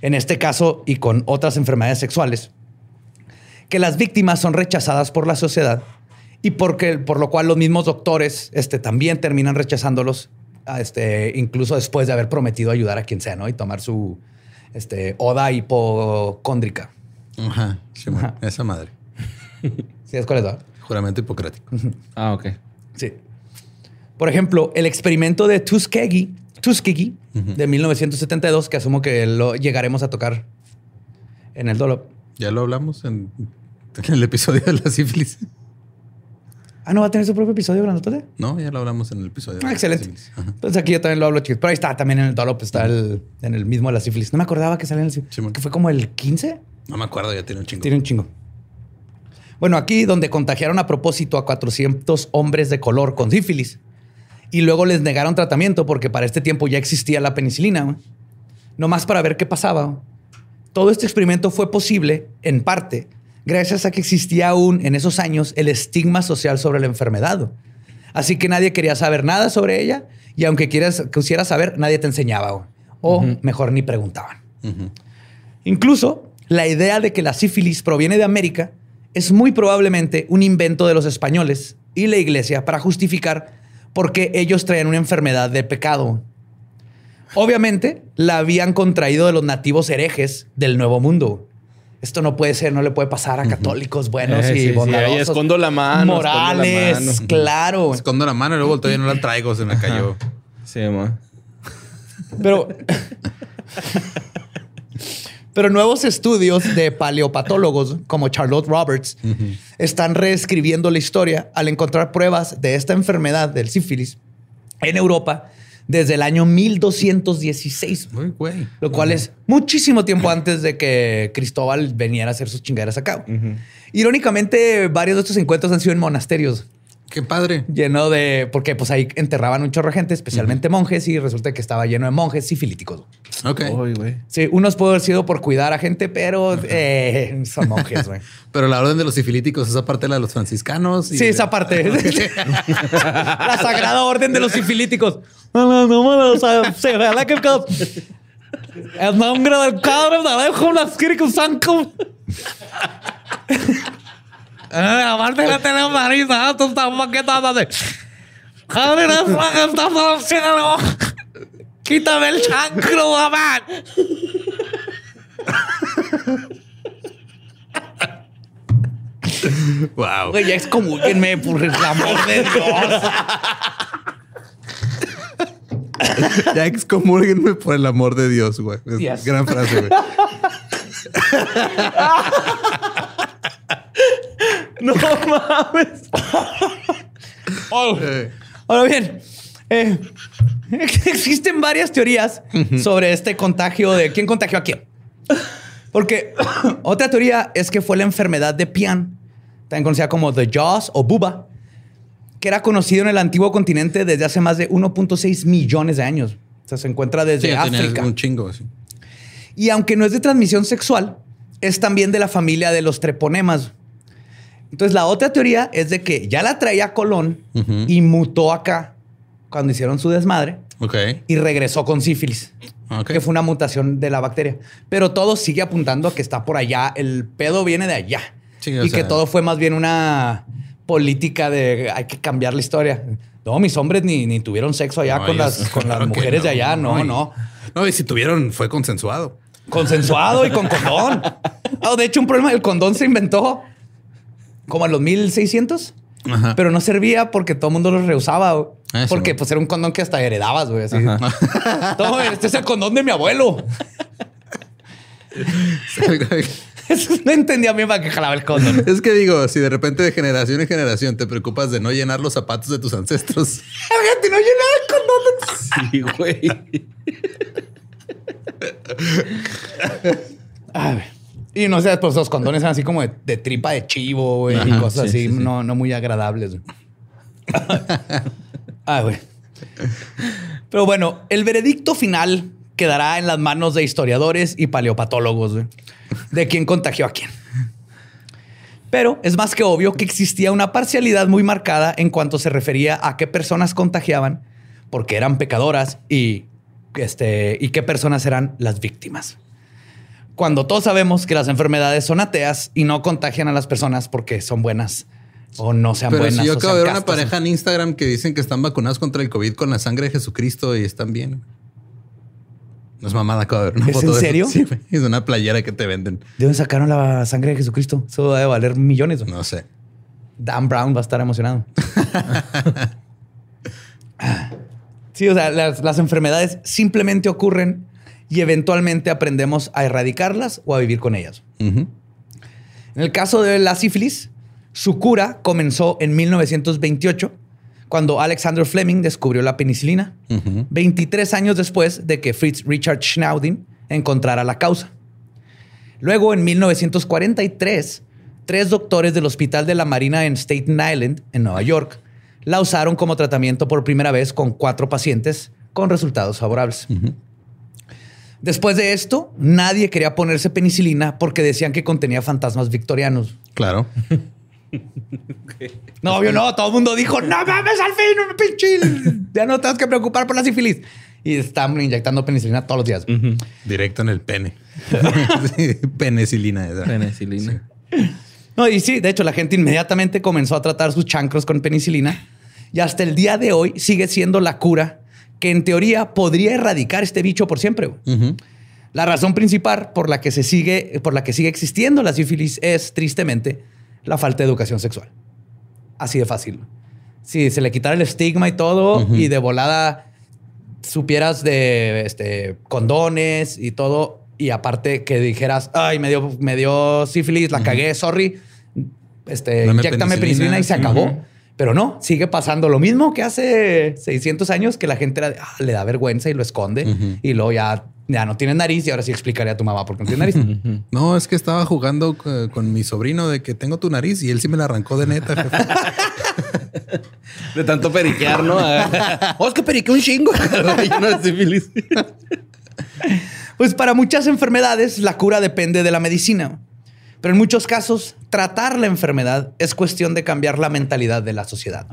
en este caso y con otras enfermedades sexuales, que las víctimas son rechazadas por la sociedad y porque, por lo cual los mismos doctores este, también terminan rechazándolos, este, incluso después de haber prometido ayudar a quien sea, ¿no? Y tomar su este, oda hipocóndrica. Ajá. Ajá. Esa madre. ¿Sí es cuál es? Juramento hipocrático. Ah, ok. Sí. Por ejemplo, el experimento de Tuskegee, Tuskegee de 1972, que asumo que lo llegaremos a tocar en el Dolop. Ya lo hablamos en, en el episodio de la sífilis. Ah, ¿no va a tener su propio episodio grandotote? No, ya lo hablamos en el episodio. Ah, excelente. Entonces aquí yo también lo hablo chido. Pero ahí está, también en el Dolop está el, en el mismo de la sífilis. No me acordaba que salía en el sífilis. Simón. que fue como el 15. No me acuerdo, ya tiene un chingo. Tiene un chingo. Bueno, aquí donde contagiaron a propósito a 400 hombres de color con sífilis y luego les negaron tratamiento porque para este tiempo ya existía la penicilina, güey. nomás para ver qué pasaba. Todo este experimento fue posible, en parte, gracias a que existía aún en esos años el estigma social sobre la enfermedad. Así que nadie quería saber nada sobre ella y aunque quieras, quisieras saber, nadie te enseñaba. O mejor ni preguntaban. Incluso la idea de que la sífilis proviene de América es muy probablemente un invento de los españoles y la iglesia para justificar por qué ellos traían una enfermedad de pecado. Obviamente la habían contraído de los nativos herejes del Nuevo Mundo. Esto no puede ser, no le puede pasar a católicos buenos Eh, y sí, sí, bondadosos. ahí escondo la mano, escondo la Morales, mano. claro. Escondo la mano y luego todavía no la traigo, se me cayó. Sí, ma. Pero. (laughs) Pero nuevos estudios de paleopatólogos como Charlotte Roberts están reescribiendo la historia al encontrar pruebas de esta enfermedad del sífilis en Europa desde el año 1216, Uy, güey. lo cual es muchísimo tiempo antes de que Cristóbal viniera a hacer sus chingaderas acá. Irónicamente, varios de estos encuentros han sido en monasterios Qué padre. lleno de. Porque pues ahí enterraban un chorro de gente, especialmente monjes, y resulta que estaba lleno de monjes sifilíticos. Ok. Uy, güey. Sí, unos puede haber sido por cuidar a gente, pero eh, son monjes, güey. (laughs) Pero la orden de los sifilíticos, esa parte la de los franciscanos. y Sí, de- esa parte. (laughs) (laughs) la sagrada orden de los sifilíticos. En nombre del Padre, del Hijo, del Espíritu Santo. Aparte de tener marisa, tú estás maquetando de. Abre la plaga, estamos al cielo. Quítame el chancro, mamá. Wow. Güey, ya excomulguenme por el amor de Dios. Ya excomúlguenme por el amor de Dios, güey. Es Yes. Gran frase, güey. (laughs) (laughs) No mames. Ahora bien, eh, (laughs) existen varias teorías sobre este contagio de quién contagió a quién. Porque (coughs) otra teoría es que fue la enfermedad de Pian, también conocida como The Jaws o Buba, que era conocido en el antiguo continente desde hace más de 1.6 millones de años. O sea, se encuentra desde sí, África. un chingo. sí. Y aunque no es de transmisión sexual, es también de la familia de los treponemas. Entonces, la otra teoría es de que ya la traía Colón y mutó acá cuando hicieron su desmadre y regresó con sífilis, que fue una mutación de la bacteria. Pero todo sigue apuntando a que está por allá. El pedo viene de allá. Sí, y sea- que todo fue más bien una política de hay que cambiar la historia. No, mis hombres ni, ni tuvieron sexo allá No, con, ellos- las, con las (laughs) claro mujeres de allá. No, no. No, y si tuvieron, fue consensuado. Consensuado y con condón. (laughs) Oh, de hecho, un problema, el condón se inventó como en los 1600, Ajá. pero no servía porque todo el mundo lo rehusaba. güey. Ah, porque güey. pues era un condón que hasta heredabas, güey. Así. (laughs) No, este es el condón de mi abuelo. (laughs) No entendía bien para qué jalaba el condón. es que digo, si de repente de generación en generación te preocupas de no llenar los zapatos de tus ancestros. (laughs) Fíjate, no llenaba el condón. Sí, güey. Ay, güey. Y no sé, pues los condones eran así como de, de tripa de chivo, güey, y cosas sí, así, sí, sí. No, no muy agradables. güey. Ay, (laughs) güey. Pero bueno, el veredicto final quedará en las manos de historiadores y paleopatólogos, güey, de quién contagió a quién. Pero es más que obvio que existía una parcialidad muy marcada en cuanto se refería a qué personas contagiaban, porque eran pecadoras y, este, y qué personas eran las víctimas. Cuando todos sabemos que las enfermedades son ateas y no contagian a las personas porque son buenas o no sean Pero buenas. si yo acabo de ver una pareja en Instagram que dicen que están vacunados contra el COVID con la sangre de Jesucristo y están bien. No es mamada, acabo de ver una ¿Es foto en de eso. serio? Sí, es una playera que te venden. ¿De dónde sacaron la sangre de Jesucristo? Eso debe valer millones. No sé. Dan Brown va a estar emocionado. (laughs) sí, o sea, las, las enfermedades simplemente ocurren y eventualmente aprendemos a erradicarlas o a vivir con ellas. En el caso de la sífilis, su cura comenzó en 1928, cuando Alexander Fleming descubrió la penicilina, Ujú. 23 años después de que Fritz Richard Schnaudin encontrara la causa. Luego, en 1943, tres doctores del Hospital de la Marina en Staten Island, en Nueva York, la usaron como tratamiento por primera vez con cuatro pacientes con resultados favorables. Después de esto, nadie quería ponerse penicilina porque decían que contenía fantasmas victorianos. Claro. (laughs) No, obvio no. Todo el mundo dijo, no mames, al fin, un pinche. Ya no te has que preocupar por la sífilis. Y están inyectando penicilina todos los días. Directo en el pene. (laughs) Sí, Penicilina. esa. Penicilina. No, y sí, de hecho, la gente inmediatamente comenzó a tratar sus chancros con penicilina. Y hasta el día de hoy sigue siendo la cura que en teoría podría erradicar este bicho por siempre. La razón principal por la que se sigue, por la que sigue existiendo la sífilis es, tristemente, la falta de educación sexual. Así de fácil. Si se le quitara el estigma y todo, y de volada supieras de este, condones y todo, y aparte que dijeras, ay, me dio, me dio sífilis, la cagué, sorry, este, penicilina. penicilina y se acabó. Pero no, sigue pasando lo mismo que hace 600 años que la gente era de, "Ah, le da vergüenza y lo esconde y luego ya, ya no tiene nariz y ahora sí explicaré a tu mamá por qué no tiene nariz. (laughs) No, es que estaba jugando eh, con mi sobrino de que tengo tu nariz y él sí me la arrancó de neta. jefe. (laughs) De tanto periquear, ¿no? (laughs) oh, es que periqué un chingo. Pues para muchas enfermedades la cura depende de la medicina. Pero en muchos casos, tratar la enfermedad es cuestión de cambiar la mentalidad de la sociedad.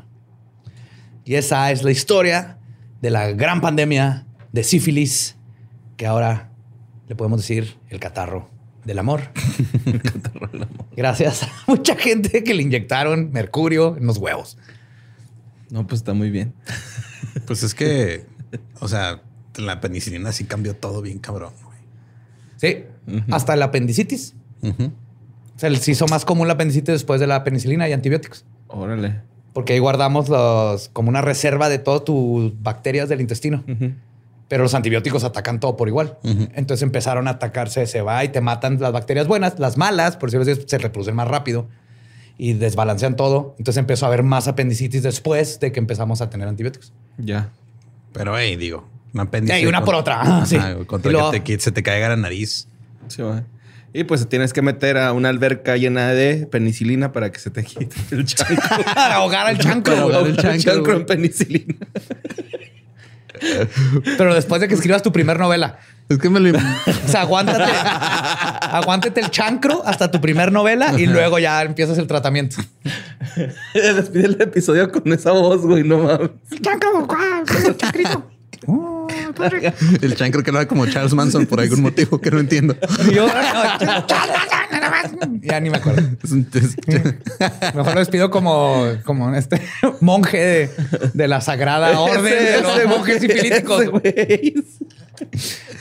Y esa es la historia de la gran pandemia de sífilis, que ahora le podemos decir el catarro del amor. (laughs) Gracias a mucha gente que le inyectaron mercurio en los huevos. No, pues está muy bien. (laughs) Pues es que, o sea, la penicilina sí cambió todo bien cabrón. güey. Sí, hasta la apendicitis. Sea, se hizo más común la apendicitis después de la penicilina y antibióticos. Órale. Porque ahí guardamos los, como una reserva de todas tus bacterias del intestino. Pero los antibióticos atacan todo por igual. Entonces empezaron a atacarse, se va y te matan las bacterias buenas, las malas, por decirlo así, se reproducen más rápido y desbalancean todo. Entonces empezó a haber más apendicitis después de que empezamos a tener antibióticos. Ya. Pero, hey, digo, una apéndice. Y una por otra. Ah, (laughs) sí. Contra Y luego- que te se te caiga la nariz. Sí, va. Y pues tienes que meter a una alberca llena de penicilina para que se te quite el (laughs) chancro. Para ahogar al chancro. Para güey. ahogar el chancro, en penicilina. Pero después de que escribas tu primer novela. Es que me lo. (laughs) O sea, aguántate. aguántate el chancro hasta tu primer novela y luego ya empiezas el tratamiento. (laughs) Despide el episodio con esa voz, güey, no mames. El chancro, guau, (laughs) el el chancro que lo haga como Charles Manson por algún motivo que no entiendo. Yo, (laughs) ya ni me acuerdo. Mejor lo despido como, como este (laughs) monje de, de la sagrada orden de los Ese, monjes sifilíticos.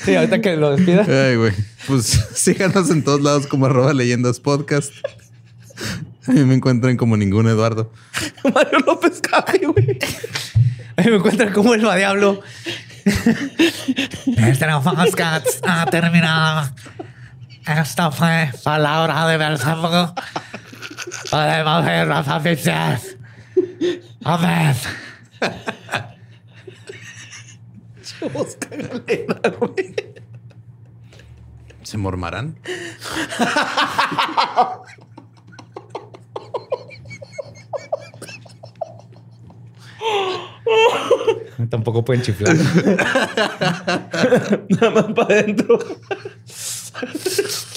Sí, ahorita que lo despida. Ay, güey. Pues síganos en todos lados como arroba leyendas podcast. A mí me encuentran como ningún Eduardo. Mario López Cabe, güey. Ahí me encuentran como el diablo. Este podcast ha terminado. Esta fue palabra de Belzebú. Podemos ver las oficiales. Amén. Voz cagalera, güey. ¿Se mormarán? (laughs) Tampoco pueden chiflar. (laughs) Nada más para adentro. (laughs)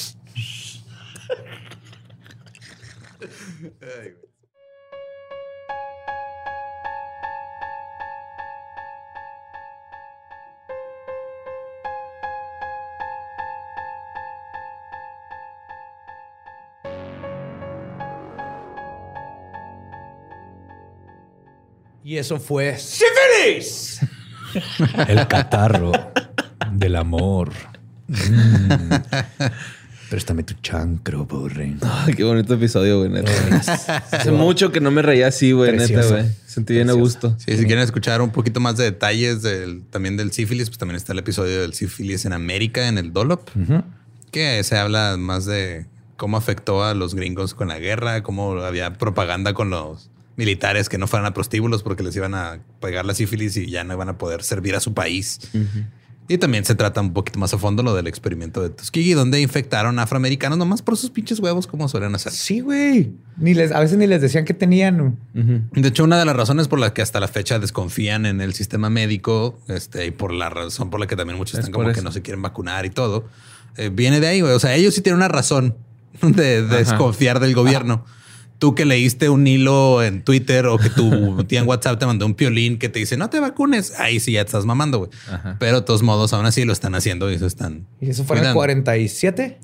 Y eso fue sífilis. El catarro del amor. Mm. Préstame tu chancro, borre. Ay, qué bonito episodio, güey, neta. Hace mucho que no me reía así, güey, neta, güey. Sentí bien a gusto. Sí, si quieren escuchar un poquito más de detalles del, también del sífilis, pues también está el episodio del sífilis en América, en el Dolop, que se habla más de cómo afectó a los gringos con la guerra, cómo había propaganda con los militares que no fueran a prostíbulos porque les iban a pegar la sífilis y ya no iban a poder servir a su país. Y también se trata un poquito más a fondo lo del experimento de Tuskegee, donde infectaron afroamericanos nomás por sus pinches huevos, como suelen hacer. Sí, güey. Ni les, a veces ni les decían que tenían. De hecho, una de las razones por las que hasta la fecha desconfían en el sistema médico, este, y por la razón por la que también muchos Es están como que no se quieren vacunar y todo, eh, viene de ahí, güey. O sea, ellos sí tienen una razón de, de desconfiar del gobierno. Tú que leíste un hilo en Twitter o que tu (laughs) tía en WhatsApp te mandó un piolín que te dice no te vacunes, ahí sí ya te estás mamando, güey. Pero de todos modos, aún así lo están haciendo y eso están. Y eso fue en el cuidando. 47,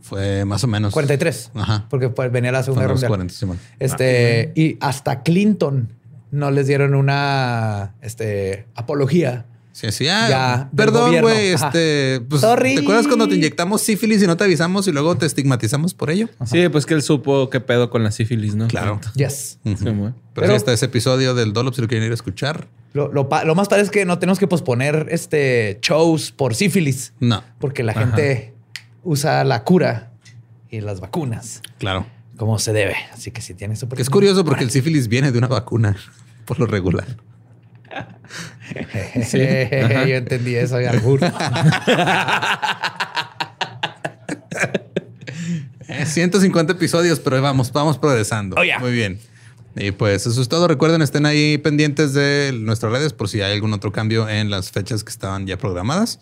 Fue más o menos 43. Ajá. Porque pues, venía la Segunda Guerra Mundial. 40, Simón. Este, y hasta Clinton no les dieron una este, apología. Sí, sí, ah, Ya, perdón, güey. Este, pues, Sorry. ¿te acuerdas cuando te inyectamos sífilis y no te avisamos y luego te estigmatizamos por ello? Sí, pues que él supo qué pedo con la sífilis, ¿no? Claro. Yes. Sí. Pero, Pero- sí está ese episodio del Dolop si lo quieren ir a escuchar. Lo, lo pa- lo más padre es que no tenemos que posponer este shows por sífilis, No, porque la gente usa la cura y las vacunas claro. como se debe. Así que si tienes Que es curioso porque el sífilis viene de una vacuna (laughs) por lo regular. (laughs) Sí, yo entendí eso, de albur. Eh, 150 episodios, pero vamos, vamos progresando. Oh, yeah. Muy bien. Y pues eso es todo. Recuerden, estén ahí pendientes de nuestras redes por si hay algún otro cambio en las fechas que estaban ya programadas.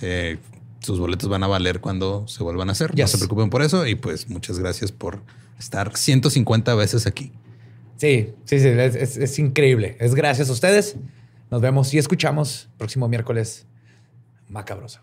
Eh, sus boletos van a valer cuando se vuelvan a hacer. No se preocupen por eso. Y pues muchas gracias por estar 150 veces aquí. Sí, sí, sí, es, increíble. Es gracias a ustedes. Nos vemos y escuchamos próximo miércoles. Macabroso.